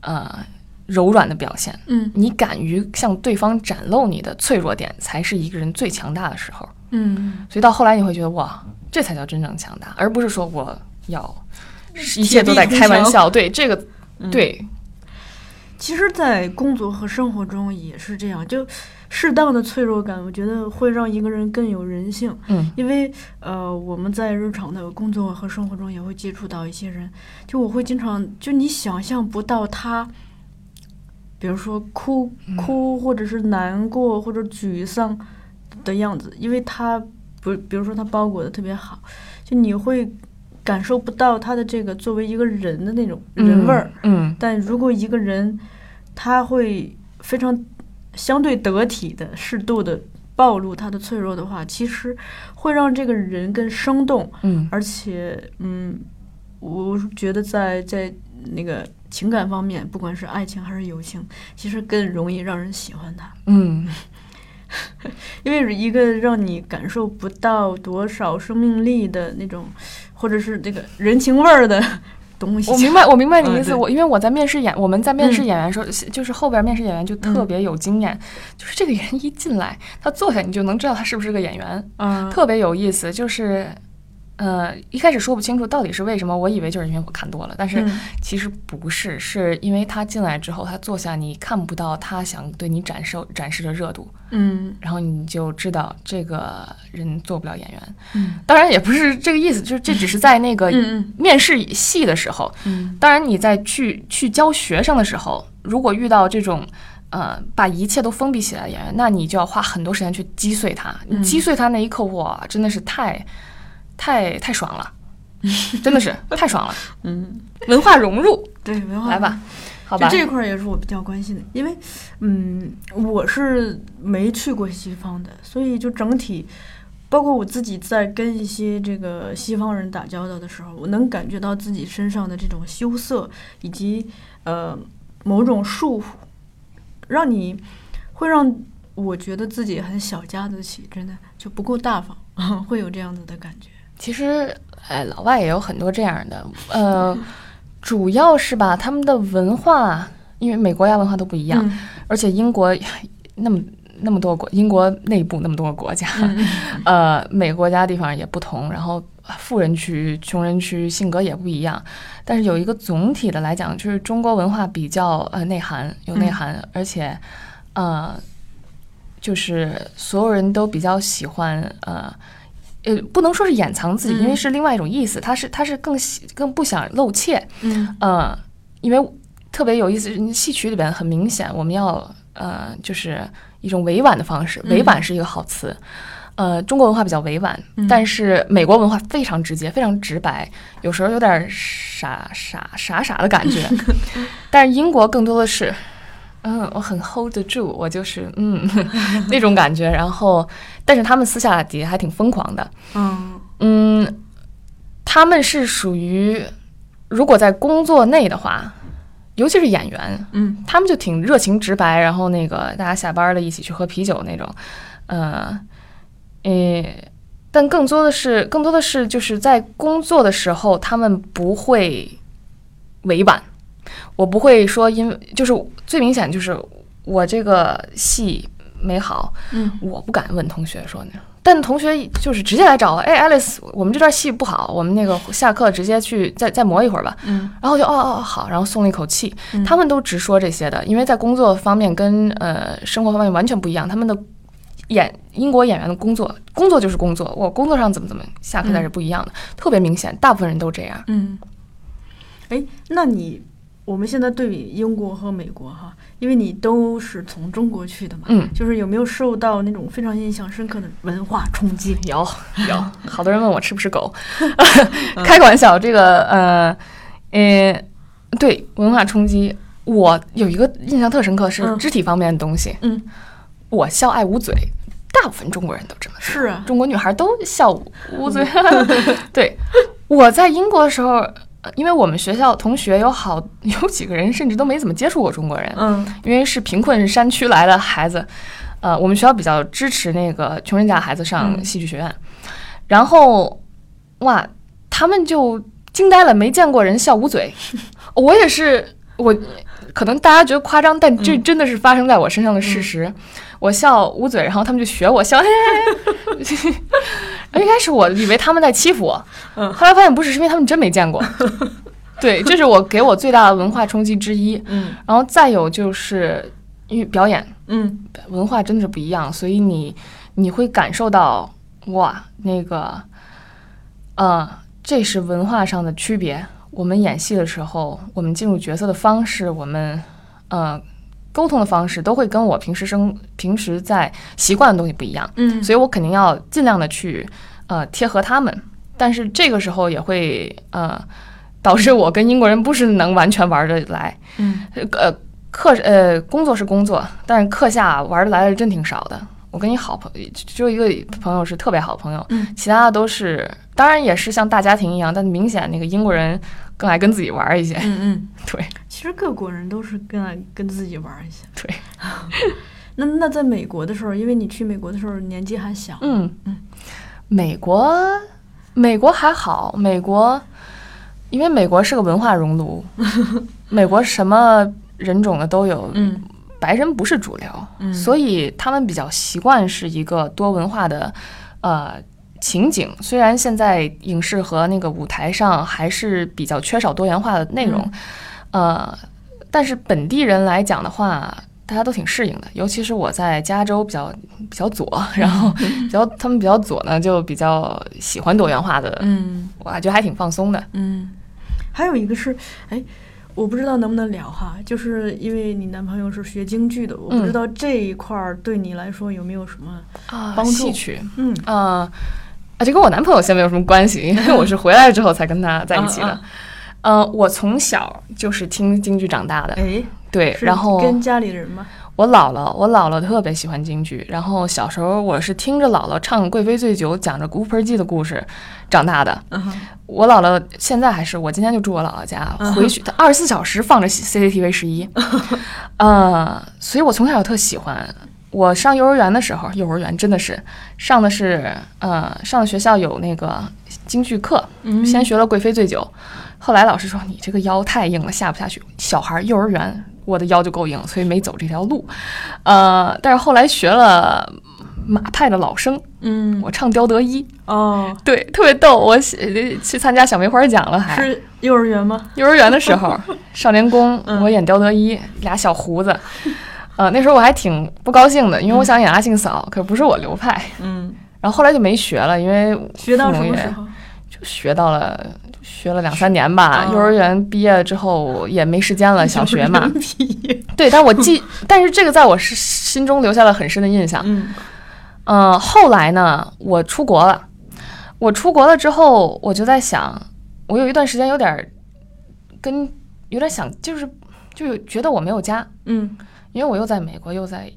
[SPEAKER 2] 呃柔软的表现，
[SPEAKER 3] 嗯
[SPEAKER 2] 你敢于向对方展露你的脆弱点，才是一个人最强大的时候。
[SPEAKER 3] 嗯，
[SPEAKER 2] 所以到后来你会觉得哇，这才叫真正强大，而不是说我要一切都在开玩笑。对这个，
[SPEAKER 3] 嗯。
[SPEAKER 2] 对，
[SPEAKER 3] 其实，在工作和生活中也是这样，就适当的脆弱感，我觉得会让一个人更有人性。
[SPEAKER 2] 嗯。
[SPEAKER 3] 因为呃，我们在日常的工作和生活中也会接触到一些人，就我会经常就你想象不到他，比如说哭哭，或者是难过或者沮丧的样子，因为他不，比如说他包裹的特别好，就你会感受不到他的这个作为一个人的那种人味儿。
[SPEAKER 2] 嗯，
[SPEAKER 3] 但如果一个人他会非常相对得体的、适度的暴露他的脆弱的话，其实会让这个人更生动，
[SPEAKER 2] 嗯
[SPEAKER 3] 而且嗯，我觉得在在那个情感方面，不管是爱情还是友情，其实更容易让人喜欢他。
[SPEAKER 2] 嗯，[laughs]
[SPEAKER 3] 因为一个让你感受不到多少生命力的那种，或者是这个人情味儿的东西。
[SPEAKER 2] 我明白，我明白你 [laughs] 意思。
[SPEAKER 3] 嗯
[SPEAKER 2] 我因为我在面试演，我们在面试
[SPEAKER 3] 嗯
[SPEAKER 2] 演员的时候，就是后边面试演员就特别有经验，就是这个人一进来，他坐下你就能知道他是不是个演员，
[SPEAKER 3] 啊，
[SPEAKER 2] 特别有意思。就是，呃，一开始说不清楚到底是为什么，我以为就是因为我看多了，但是
[SPEAKER 3] 嗯
[SPEAKER 2] 其实不是，是因为他进来之后，他坐下，你看不到他想对你展示展示的热度，
[SPEAKER 3] 嗯
[SPEAKER 2] 然后你就知道这个人做不了演员。
[SPEAKER 3] 嗯
[SPEAKER 2] 当然也不是这个意思，就是这只是在那个
[SPEAKER 3] 嗯
[SPEAKER 2] 面试戏的时候。
[SPEAKER 3] 嗯
[SPEAKER 2] 当然你在去去教学生的时候，如果遇到这种。呃，把一切都封闭起来的演员，那你就要花很多时间去击碎他。击碎他那一刻，哇，真的是太、太太爽了，[laughs] 真的是太爽了。[laughs]
[SPEAKER 3] 嗯，
[SPEAKER 2] 文化融入，
[SPEAKER 3] 对，文化
[SPEAKER 2] 来吧，好吧。
[SPEAKER 3] 就这块儿也是我比较关心的，因为，嗯，我是没去过西方的，所以就整体，包括我自己在跟一些这个西方人打交道的时候，我能感觉到自己身上的这种羞涩，以及呃某种束缚，让你会让我觉得自己很小家子气，真的就不够大方，[laughs] 会有这样子的感觉。
[SPEAKER 2] 其实，哎，老外也有很多这样的，呃，主要是吧，他们的文化，因为每国家文化都不一样，
[SPEAKER 3] 嗯
[SPEAKER 2] 而且英国那么那么多国，英国内部那么多个国家，
[SPEAKER 3] 嗯 [laughs]
[SPEAKER 2] 呃，每个国家地方也不同，然后富人区、穷人区性格也不一样，但是有一个总体的来讲，就是中国文化比较呃内涵，有内涵，而且呃，就是所有人都比较喜欢呃。呃，不能说是掩藏自己，因为
[SPEAKER 3] 嗯
[SPEAKER 2] 是另外一种意思。他是他是更喜更不想露怯，
[SPEAKER 3] 嗯
[SPEAKER 2] 呃，因为特别有意思，戏曲里边很明显，我们要呃，就是一种委婉的方式，委婉是一个好词。呃，中国文化比较委婉，
[SPEAKER 3] 嗯
[SPEAKER 2] 但是美国文化非常直接，非常直白，有时候有点傻傻傻傻的感觉。[laughs] 但是英国更多的是，嗯，我很 hold 得住，我就是嗯 [laughs] 那种感觉。然后，但是他们私下底下还挺疯狂的，
[SPEAKER 3] 嗯。
[SPEAKER 2] 嗯，他们是属于，如果在工作内的话，尤其是演员，
[SPEAKER 3] 嗯。
[SPEAKER 2] 他们就挺热情直白，然后那个大家下班了一起去喝啤酒那种，呃，诶，但更多的是，更多的是就是在工作的时候，他们不会委婉，我不会说因为就是最明显就是我这个戏没好，
[SPEAKER 3] 嗯
[SPEAKER 2] 我不敢问同学说呢，但同学就是直接来找我，哎，Alice，我们这段戏不好，我们那个下课直接去再再磨一会儿吧。
[SPEAKER 3] 嗯
[SPEAKER 2] 然后就哦哦好，然后松了一口气。
[SPEAKER 3] 嗯
[SPEAKER 2] 他们都直说这些的，因为在工作方面跟呃生活方面完全不一样。他们的演英国演员的工作，工作就是工作，我工作上怎么怎么，下课那是不一样的，特别明显，大部分人都这样。
[SPEAKER 3] 嗯，哎，那你我们现在对比英国和美国哈，因为你都是从中国去的嘛，
[SPEAKER 2] 嗯，
[SPEAKER 3] 就是有没有受到那种非常印象深刻的文化冲击？
[SPEAKER 2] 有 [laughs] 有，好多人问我吃不吃狗，[laughs] [laughs] 开个玩笑，这个呃呃，对文化冲击，我有一个印象特深刻是
[SPEAKER 3] 嗯。
[SPEAKER 2] 肢体方面的东西，
[SPEAKER 3] 嗯，
[SPEAKER 2] 我笑爱捂嘴，大部分中国人都这么说。
[SPEAKER 3] 是啊，
[SPEAKER 2] 中国女孩都笑捂嘴。对，我在英国的时候，呃因为我们学校同学有好 [laughs] 有几个人甚至都没怎么接触过中国人，
[SPEAKER 3] 嗯
[SPEAKER 2] 因为是贫困山区来的孩子。呃，我们学校比较支持那个穷人家孩子上
[SPEAKER 3] 嗯
[SPEAKER 2] 戏剧学院，然后哇，他们就惊呆了，没见过人笑捂嘴。[laughs] 我也是，我可能大家觉得夸张，但这
[SPEAKER 3] 嗯
[SPEAKER 2] 真的是发生在我身上的事实。我笑捂嘴，然后他们就学我笑，嘿嘿嘿。[laughs] 一开始我以为他们在欺负我，
[SPEAKER 3] 嗯
[SPEAKER 2] 后来发现不是，是因为他们真没见过。[laughs] 对，这是我给我最大的文化冲击之一。
[SPEAKER 3] 嗯
[SPEAKER 2] 然后再有就是因为表演
[SPEAKER 3] 嗯
[SPEAKER 2] 文化真的是不一样，所以你你会感受到哇，那个，呃，这是文化上的区别。我们演戏的时候，我们进入角色的方式，我们呃沟通的方式，都会跟我平时生平时在习惯的东西不一样，
[SPEAKER 3] 嗯，
[SPEAKER 2] 所以我肯定要尽量的去呃贴合他们。但是这个时候也会呃导致我跟英国人不是能完全玩得来，
[SPEAKER 3] 嗯。
[SPEAKER 2] 呃，课呃工作是工作，但是课下玩得来的真挺少的。我跟你好朋只有一个朋友是特别好朋友，
[SPEAKER 3] 嗯。
[SPEAKER 2] 其他的都是，当然也是像大家庭一样，但明显那个英国人更爱跟自己玩一些。
[SPEAKER 3] 嗯嗯，[laughs]
[SPEAKER 2] 对。
[SPEAKER 3] 其实各国人都是更爱跟自己玩一些。
[SPEAKER 2] 对，[laughs]
[SPEAKER 3] 那那在美国的时候，因为你去美国的时候年纪还小，
[SPEAKER 2] 嗯。
[SPEAKER 3] 嗯，
[SPEAKER 2] 美国，美国还好，美国，因为美国是个文化熔炉，[laughs] 美国什么人种的都有，
[SPEAKER 3] 嗯。
[SPEAKER 2] 白人不是主流，
[SPEAKER 3] 嗯。
[SPEAKER 2] 所以他们比较习惯是一个多文化的，呃。情景虽然现在影视和那个舞台上还是比较缺少多元化的内容，呃，但是本地人来讲的话，大家都挺适应的。尤其是我在加州比较比较左，然后 [laughs] 比较他们比较左呢，就比较喜欢多元化的，
[SPEAKER 3] 嗯。
[SPEAKER 2] 我感觉还挺放松的。
[SPEAKER 3] 嗯，还有一个是，哎，我不知道能不能聊哈，就是因为你男朋友是学京剧的，我不知
[SPEAKER 2] 嗯。
[SPEAKER 3] 道这一块儿对你来说有没有什么，
[SPEAKER 2] 啊
[SPEAKER 3] 帮助？
[SPEAKER 2] 戏曲，
[SPEAKER 3] 嗯。
[SPEAKER 2] 啊、啊，这跟我男朋友先没有什么关系，因为我是回来之后才跟他在一起的。
[SPEAKER 3] 嗯
[SPEAKER 2] 呃，我从小就是听京剧长大的，
[SPEAKER 3] 哎，
[SPEAKER 2] 对，然后
[SPEAKER 3] 跟家里人吗？
[SPEAKER 2] 我姥姥，我姥姥特别喜欢京剧，然后小时候我是听着姥姥唱《贵妃醉酒》，讲着姑婆记的故事长大的。我姥姥现在还是，我今天就住我姥姥家，
[SPEAKER 3] 嗯
[SPEAKER 2] 回去她二十四小时放着 CCTV 十一，[laughs] 呃，所以我从小就特喜欢。我上幼儿园的时候，幼儿园真的是上的是呃上的学校有那个京剧课，
[SPEAKER 3] 嗯
[SPEAKER 2] 先学了《贵妃醉酒》，后来老师说你这个腰太硬了，下不下去。小孩儿幼儿园我的腰就够硬，所以没走这条路。呃，但是后来学了马派的老生，
[SPEAKER 3] 嗯
[SPEAKER 2] 我唱刁德一，
[SPEAKER 3] 哦，
[SPEAKER 2] 对，特别逗。我写去参加小梅花奖了还，
[SPEAKER 3] 是幼儿园吗？
[SPEAKER 2] 幼儿园的时候，少年宫 [laughs]
[SPEAKER 3] 嗯
[SPEAKER 2] 我演刁德一，俩小胡子。呃，那时候我还挺不高兴的，因为我想演阿庆嫂，可不是我流派。
[SPEAKER 3] 嗯，[laughs]
[SPEAKER 2] 然后后来就没学了，因为
[SPEAKER 3] 学到什么时候？
[SPEAKER 2] 就学到了，学了两三年吧。
[SPEAKER 3] 哦
[SPEAKER 2] 幼儿园毕业了之后也没时间了，[laughs] 小学嘛。对，但我记，但是这个在我是心中留下了很深的印象。
[SPEAKER 3] 嗯
[SPEAKER 2] 呃、后来呢，我出国了。我出国了之后，我就在想，我有一段时间有点儿跟有点想，就是就有觉得我没有家，
[SPEAKER 3] 嗯
[SPEAKER 2] 因为我又在美国，又在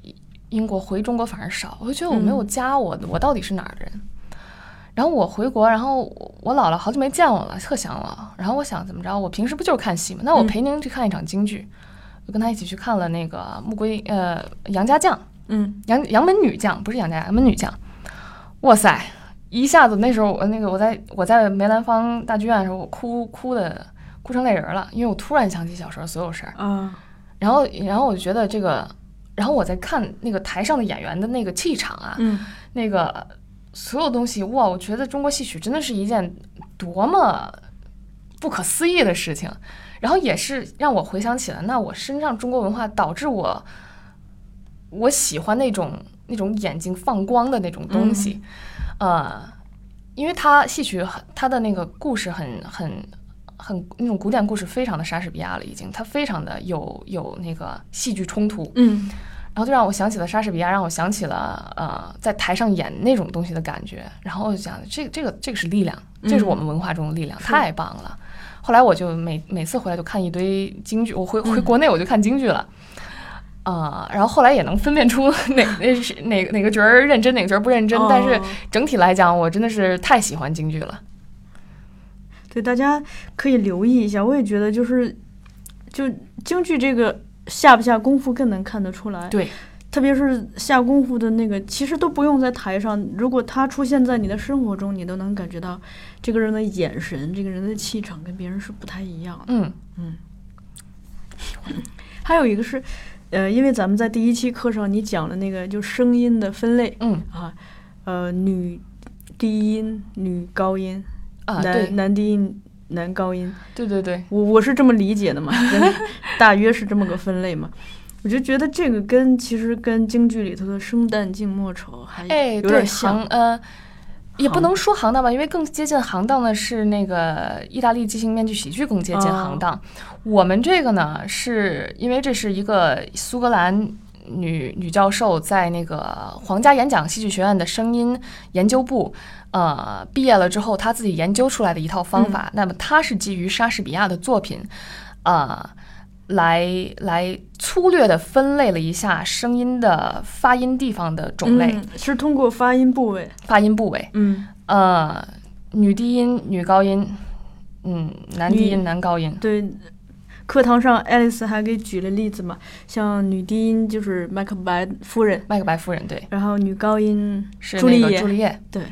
[SPEAKER 2] 英国，回中国反而少，我就觉得我没有家，我我到底是哪儿的人？然后我回国，然后我我姥姥好久没见我了，特想我。然后我想怎么着，我平时不就是看戏吗？那我
[SPEAKER 3] 嗯
[SPEAKER 2] 陪您去看一场京剧，我跟他一起去看了那个穆桂呃杨家将。
[SPEAKER 3] 嗯
[SPEAKER 2] 杨杨门女将不是杨家杨门女将，哇塞！一下子那时候我那个我在我在梅兰芳大剧院的时候，我哭哭的哭成泪人了，因为我突然想起小时候所有事儿，
[SPEAKER 3] 啊
[SPEAKER 2] 然后然后我就觉得这个，然后我在看那个台上的演员的那个气场啊，
[SPEAKER 3] 嗯
[SPEAKER 2] 那个所有东西哇，我觉得中国戏曲真的是一件多么不可思议的事情，然后也是让我回想起了，那我身上中国文化导致我我喜欢那种那种眼睛放光的那种东西，呃，因为它戏曲很它的那个故事很很。很那种古典故事，非常的莎士比亚了，已经，它非常的有有那个戏剧冲突，
[SPEAKER 3] 嗯
[SPEAKER 2] 然后就让我想起了莎士比亚，让我想起了呃在台上演那种东西的感觉。然后我就想，这个这个这个是力量，这是我们文化中的力量，
[SPEAKER 3] 是
[SPEAKER 2] 太棒了。后来我就每每次回来就看一堆京剧，我回回
[SPEAKER 3] 嗯
[SPEAKER 2] 国内我就看京剧了。啊、然后后来也能分辨出 [laughs] 哪那是哪哪个角儿认真，哪个角儿不认真。但是
[SPEAKER 3] 哦
[SPEAKER 2] 整体来讲，我真的是太喜欢京剧了。
[SPEAKER 3] 对，大家可以留意一下。我也觉得就是，就京剧这个下不下功夫更能看得出来。
[SPEAKER 2] 对，
[SPEAKER 3] 特别是下功夫的那个，其实都不用在台上，如果他出现在你的生活中，你都能感觉到这个人的眼神、这个人的气场跟别人是不太一样的。
[SPEAKER 2] 嗯嗯
[SPEAKER 3] 还有一个是，呃，因为咱们在第一期课上你讲了那个就声音的分类
[SPEAKER 2] 嗯
[SPEAKER 3] 啊，呃，女低音、女高音，
[SPEAKER 2] 啊，对
[SPEAKER 3] 男男低音、男高音。
[SPEAKER 2] 对对对，
[SPEAKER 3] 我我是这么理解的嘛，[laughs] 大约是这么个分类嘛。我就觉得这个跟其实跟京剧里头的生旦净末丑还
[SPEAKER 2] 哎，
[SPEAKER 3] 有，点像
[SPEAKER 2] 行，。呃，也不能说行当吧，因为更接近行当的是那个意大利即兴面具喜剧更接近
[SPEAKER 3] 哦
[SPEAKER 2] 行当。我们这个呢，是因为这是一个苏格兰女女教授在那个皇家演讲戏剧学院的声音研究部。呃，毕业了之后，她自己研究出来的一套方法。那么，她是基于莎士比亚的作品，呃，来来粗略的分类了一下声音的发音地方的种类、
[SPEAKER 3] 嗯是通过发音部位。
[SPEAKER 2] 发音部位。
[SPEAKER 3] 嗯，
[SPEAKER 2] 呃，女低音、女高音，嗯，男低音、男高音。
[SPEAKER 3] 对。课堂上，爱丽丝还给举了例子嘛，像女低音就是麦克白夫人，
[SPEAKER 2] 麦克白夫人对，
[SPEAKER 3] 然后女高音
[SPEAKER 2] 是那
[SPEAKER 3] 朱丽叶，
[SPEAKER 2] 个朱丽叶，
[SPEAKER 3] 对，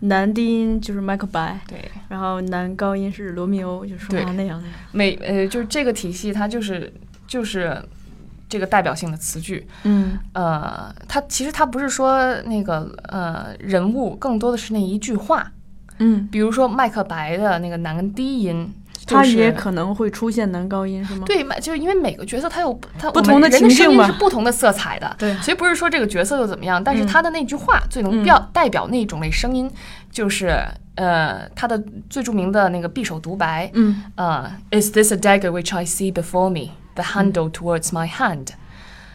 [SPEAKER 3] 男低音就是麦克白，
[SPEAKER 2] 对，
[SPEAKER 3] 然后男高音是罗密欧，就说
[SPEAKER 2] 对。
[SPEAKER 3] 话那样的。
[SPEAKER 2] 每呃，就是这个体系，它就是就是这个代表性的词句。
[SPEAKER 3] 嗯。
[SPEAKER 2] 呃，它其实它不是说那个呃人物，更多的是那一句话。
[SPEAKER 3] 嗯，
[SPEAKER 2] 比如说麦克白的那个男低音，
[SPEAKER 3] 它
[SPEAKER 2] 就是
[SPEAKER 3] 也可能会出现男高音，是吗？
[SPEAKER 2] 对，麦就是因为每个角色他有它
[SPEAKER 3] 不同的
[SPEAKER 2] 人的声音
[SPEAKER 3] 情境吧
[SPEAKER 2] 是不同的色彩的，
[SPEAKER 3] 对
[SPEAKER 2] 所以不是说这个角色又怎么样，但是
[SPEAKER 3] 嗯
[SPEAKER 2] 他的那句话最能表、代表那种类声音，就是呃他的最著名的那个匕首独白，
[SPEAKER 3] 嗯
[SPEAKER 2] 呃，Is this a dagger which I see before me? The handle towards my hand。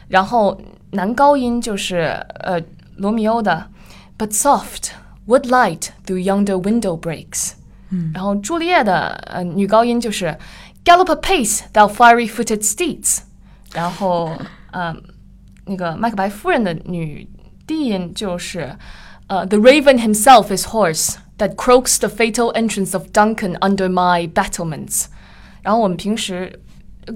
[SPEAKER 2] 然后男高音就是呃罗密欧的，But soft, wood light through yonder window breaks。
[SPEAKER 3] 嗯
[SPEAKER 2] 然后朱丽叶的呃女高音就是 Gallop apace, thou fiery-footed steeds。然后嗯、那个麦克白夫人的女低音就是呃 The raven himself is hoarse that croaks the fatal entrance of Duncan under my battlements。然后我们平时。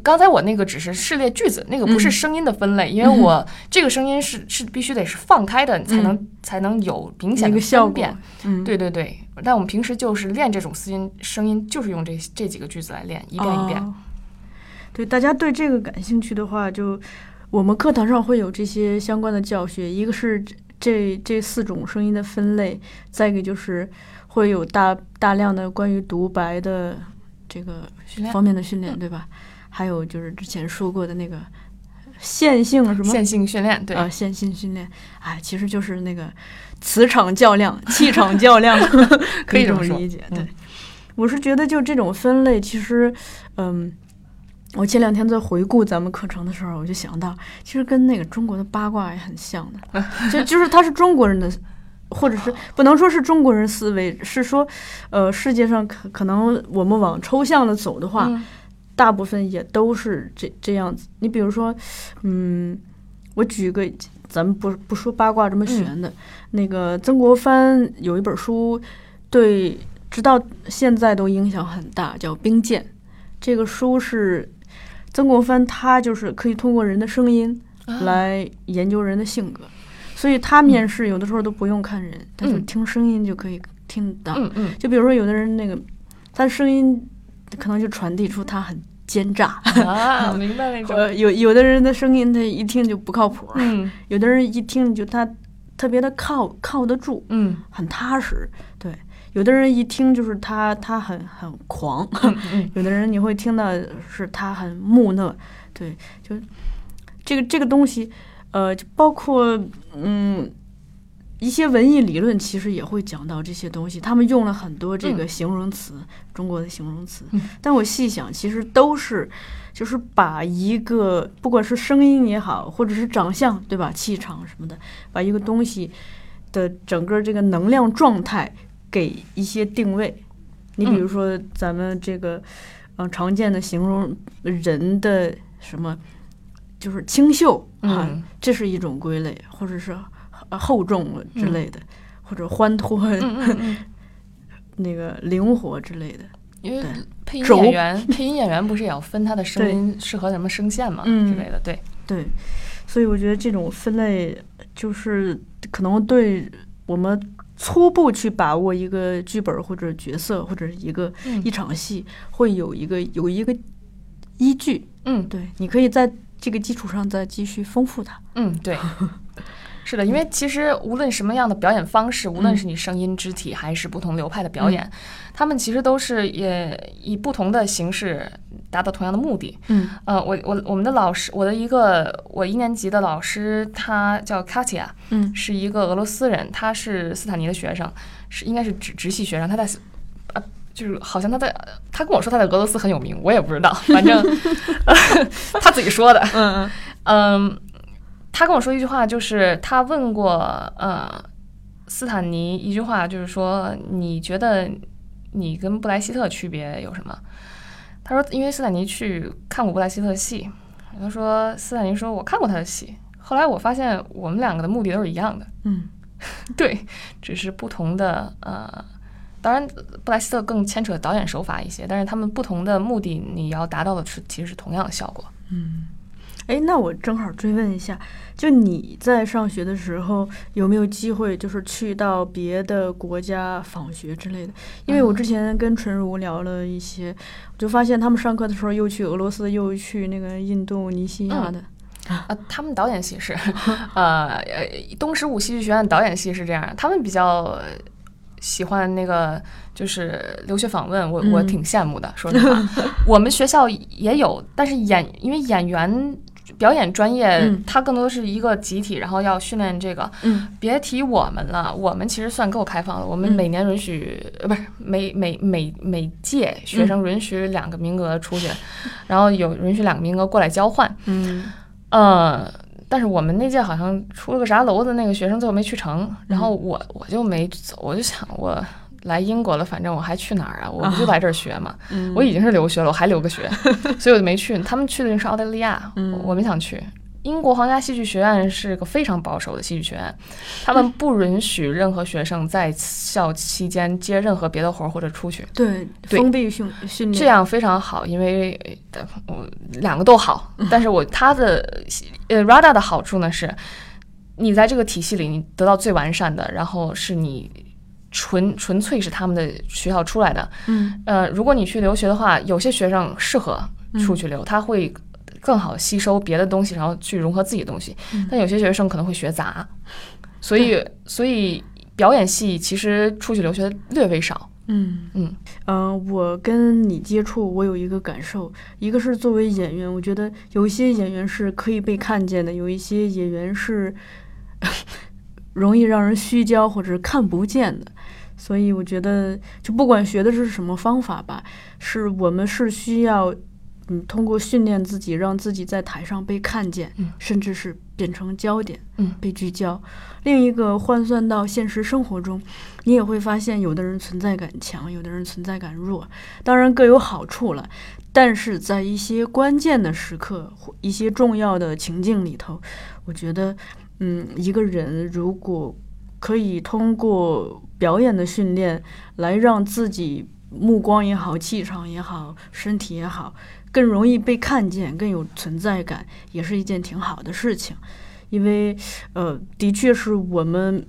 [SPEAKER 2] 刚才我那个只是试列句子，那个不是声音的分类，因为我这个声音是是必须得是放开的，才能、才能有明显的
[SPEAKER 3] 那个效果。嗯，
[SPEAKER 2] 对对对，但我们平时就是练这种私音声音，就是用这这几个句子来练，一遍一遍。
[SPEAKER 3] 哦对，大家对这个感兴趣的话，就我们课堂上会有这些相关的教学，一个是这这这四种声音的分类，再一个就是会有大大量的关于独白的这个方面的训练，对吧？还有就是之前说过的那个线性什么
[SPEAKER 2] 线性训练，对，
[SPEAKER 3] 啊，线性训练，哎，其实就是那个磁场较量、气场较量，[laughs] 可以这
[SPEAKER 2] 这么
[SPEAKER 3] 理解。
[SPEAKER 2] 嗯
[SPEAKER 3] 对，我是觉得就这种分类，其实，嗯，我前两天在回顾咱们课程的时候，我就想到，其实跟那个中国的八卦也很像的，[laughs] 就就是它是中国人的。或者是不能说是中国人思维，是说，呃，世界上可可能我们往抽象的走的话，
[SPEAKER 2] 嗯
[SPEAKER 3] 大部分也都是这这样子。你比如说，嗯，我举个，咱们不不说八卦这么玄的，那个曾国藩有一本书，对，直到现在都影响很大，叫《兵谏》。这个书是曾国藩，他就是可以通过人的声音
[SPEAKER 2] 啊
[SPEAKER 3] 来研究人的性格，所以他面试有的时候都不用看人，他就
[SPEAKER 2] 嗯。
[SPEAKER 3] 听声音就可以听到。
[SPEAKER 2] 嗯嗯。
[SPEAKER 3] 就比如说有的人那个，他声音可能就传递出他很奸诈，
[SPEAKER 2] 啊，[laughs] 明白那种，
[SPEAKER 3] 呃，有有的人的声音他一听就不靠谱，
[SPEAKER 2] 嗯。
[SPEAKER 3] 有的人一听就他特别的靠靠得住，
[SPEAKER 2] 嗯。
[SPEAKER 3] 很踏实，对。有的人一听就是他他很很狂，
[SPEAKER 2] 嗯嗯。[laughs]
[SPEAKER 3] 有的人你会听到是他很木讷，对，就这个这个东西，呃，就包括嗯一些文艺理论，其实也会讲到这些东西。他们用了很多这个
[SPEAKER 2] 嗯
[SPEAKER 3] 形容词，中国的形容词，
[SPEAKER 2] 嗯
[SPEAKER 3] 但我细想，其实都是就是把一个不管是声音也好，或者是长相，对吧，气场什么的，把一个东西的整个这个能量状态给一些定位。你比如说咱们这个，嗯、常见的形容人的什么，就是清秀啊，
[SPEAKER 2] 嗯
[SPEAKER 3] 这是一种归类，或者是呃厚重之类的，或者欢脱、[laughs] 那个灵活之类的。
[SPEAKER 2] 因为配音演员，配音演员不是也要分他的声音适合什么声线嘛
[SPEAKER 3] 嗯
[SPEAKER 2] 之类的，对，
[SPEAKER 3] 对，所以我觉得这种分类就是可能对我们初步去把握一个剧本或者角色或者是一个
[SPEAKER 2] 嗯
[SPEAKER 3] 一场戏，会有一个有一个依据。
[SPEAKER 2] 嗯
[SPEAKER 3] 对，你可以在这个基础上再继续丰富它。
[SPEAKER 2] 嗯，对，[laughs] 是的，因为其实无论什么样的表演方式，无论
[SPEAKER 3] 嗯
[SPEAKER 2] 是你声音、肢体，还是不同流派的表演，他们其实都是也以不同的形式达到同样的目的。
[SPEAKER 3] 嗯
[SPEAKER 2] 呃，我我我们的老师，我的一个我一年级的老师，他叫 Katya，
[SPEAKER 3] 嗯
[SPEAKER 2] 是一个俄罗斯人，他是斯坦尼的学生，是应该是直直系学生，他在。就是好像他在，他跟我说他在俄罗斯很有名，我也不知道，反正他自己说的。
[SPEAKER 3] 嗯嗯
[SPEAKER 2] 嗯，他跟我说一句话，就是他问过呃斯坦尼一句话，就是说你觉得你跟布莱希特区别有什么？他说因为斯坦尼去看过布莱希特的戏，他说斯坦尼说我看过他的戏，后来我发现我们两个的目的都是一样的，
[SPEAKER 3] 嗯 [laughs]
[SPEAKER 2] 对，只是不同的呃。当然，布莱希特更牵扯导演手法一些，但是他们不同的目的，你要达到的是其实是同样的效果。
[SPEAKER 3] 嗯。哎，那我正好追问一下，就你在上学的时候有没有机会，就是去到别的国家访学之类的？因为我之前跟纯如聊了一些，我就发现他们上课的时候又去俄罗斯，又去那个印度尼西亚的。
[SPEAKER 2] 啊，他们导演系是，呃呃，东十五戏剧学院导演系是这样，他们比较。喜欢那个就是留学访问，我我挺羡慕的。说实话，[laughs] 我们学校也有，但是演因为演员表演专业，它更多是一个集体，然后要训练这个。
[SPEAKER 3] 嗯，
[SPEAKER 2] 别提我们了，我们其实算够开放了。我们每年允许，呃，不是每每每每届学生允许两个名额出去，然后有允许两个名额过来交换。
[SPEAKER 3] 嗯，
[SPEAKER 2] 呃。但是我们那届好像出了个啥娄子，那个学生最后没去成，然后我我就没走，我就想我来英国了，反正我还去哪儿啊？[laughs] 我不就来这儿学嘛，我已经是留学了，我还留个学，[laughs] 所以我就没去。他们去的是澳大利亚，我没想去。英国皇家戏剧学院是个非常保守的戏剧学院，他们不允许任何学生在校期间接任何别的活儿或者出去。
[SPEAKER 3] 对，封闭训训练，
[SPEAKER 2] 这样非常好，因为我两个都好。但是我他的呃 RADA 的好处呢是，你在这个体系里你得到最完善的，然后是你纯纯粹是他们的学校出来的。
[SPEAKER 3] 嗯，
[SPEAKER 2] 呃，如果你去留学的话，有些学生适合出去留，他会。更好吸收别的东西，然后去融合自己的东西。但有些学生可能会学杂，所以所以表演系其实出去留学略微少。
[SPEAKER 3] 嗯
[SPEAKER 2] 嗯
[SPEAKER 3] 嗯，我跟你接触，我有一个感受，一个是作为演员，我觉得有一些演员是可以被看见的，有一些演员是 [laughs] 容易让人虚焦或者看不见的。所以我觉得，就不管学的是什么方法吧，是我们是需要。嗯，通过训练自己，让自己在台上被看见，
[SPEAKER 2] 嗯，
[SPEAKER 3] 甚至是变成焦点，
[SPEAKER 2] 嗯，
[SPEAKER 3] 被聚焦。另一个换算到现实生活中，你也会发现，有的人存在感强，有的人存在感弱，当然各有好处了。但是在一些关键的时刻，一些重要的情境里头，我觉得，嗯，一个人如果可以通过表演的训练来让自己目光也好，气场也好，身体也好。更容易被看见，更有存在感，也是一件挺好的事情。因为，呃，的确是我们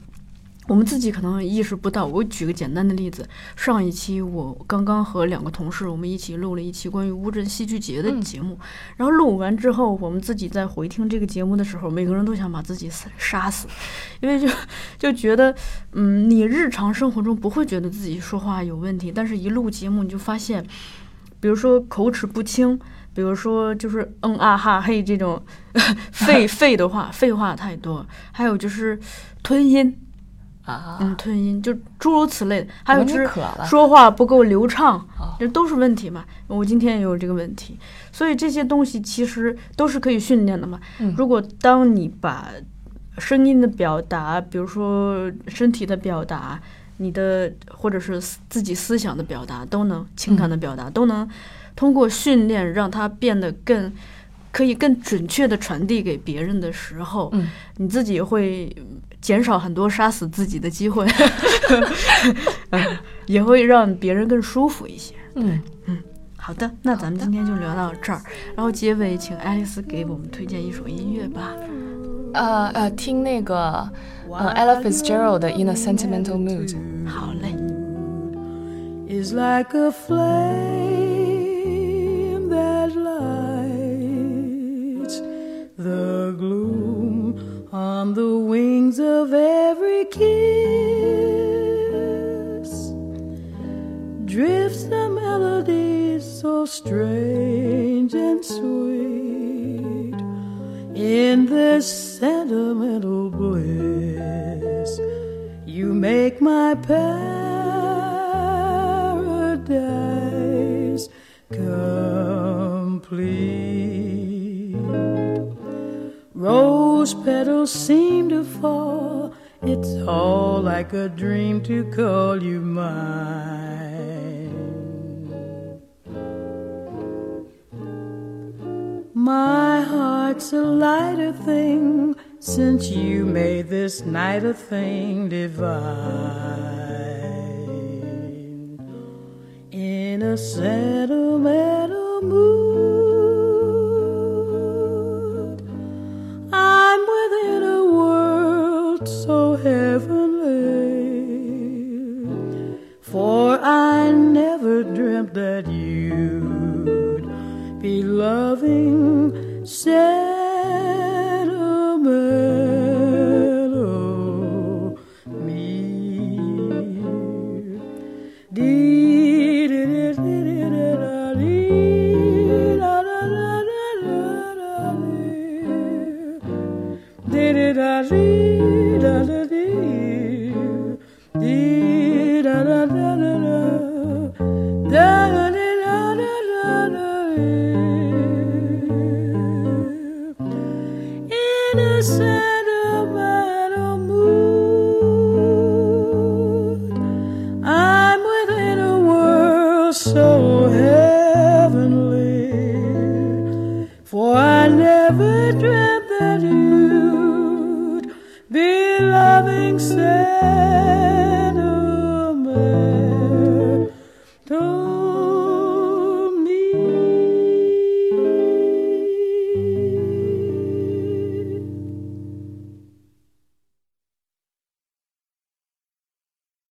[SPEAKER 3] 我们自己可能意识不到。我举个简单的例子，上一期我刚刚和两个同事，我们一起录了一期关于乌镇戏剧节的节目。然后录完之后，我们自己在回听这个节目的时候，每个人都想把自己死杀死，因为就就觉得，嗯，你日常生活中不会觉得自己说话有问题，但是一录节目你就发现。比如说口齿不清，比如说就是嗯啊哈嘿这种 [laughs] 废 [laughs] 废的话，废话太多，还有就是吞音
[SPEAKER 2] 啊，
[SPEAKER 3] 嗯吞音就诸如此类的，还有就是说话不够流畅，这都是问题嘛。我今天也有这个问题，所以这些东西其实都是可以训练的嘛。如果当你把声音的表达，比如说身体的表达。你的或者是自己思想的表达都能，情感的表达都能通过训练让它变得更可以更准确的传递给别人的时候，
[SPEAKER 2] 嗯，
[SPEAKER 3] 你自己会减少很多杀死自己的机会，[laughs] 也会让别人更舒服一些。
[SPEAKER 2] 嗯
[SPEAKER 3] 嗯，好的，那咱们今天就聊到这儿，然后结尾请爱丽丝给我们推荐一首音乐吧。
[SPEAKER 2] 呃呃，听那个呃 Ella Fitzgerald In a Sentimental Mood。
[SPEAKER 3] 好嘞。
[SPEAKER 1] Is like a flame that lights the gloom on the wings of every kiss. Drifts the melodies so strange and sweet in this sentimental bliss. You make my paradise complete. Rose petals seem to fall. It's all like a dream to call you mine. My heart's a lighter thing since you made this night a thing divine. In a sentimental mood, I'm within a world so heavenly. For I never dreamt that you'd be loving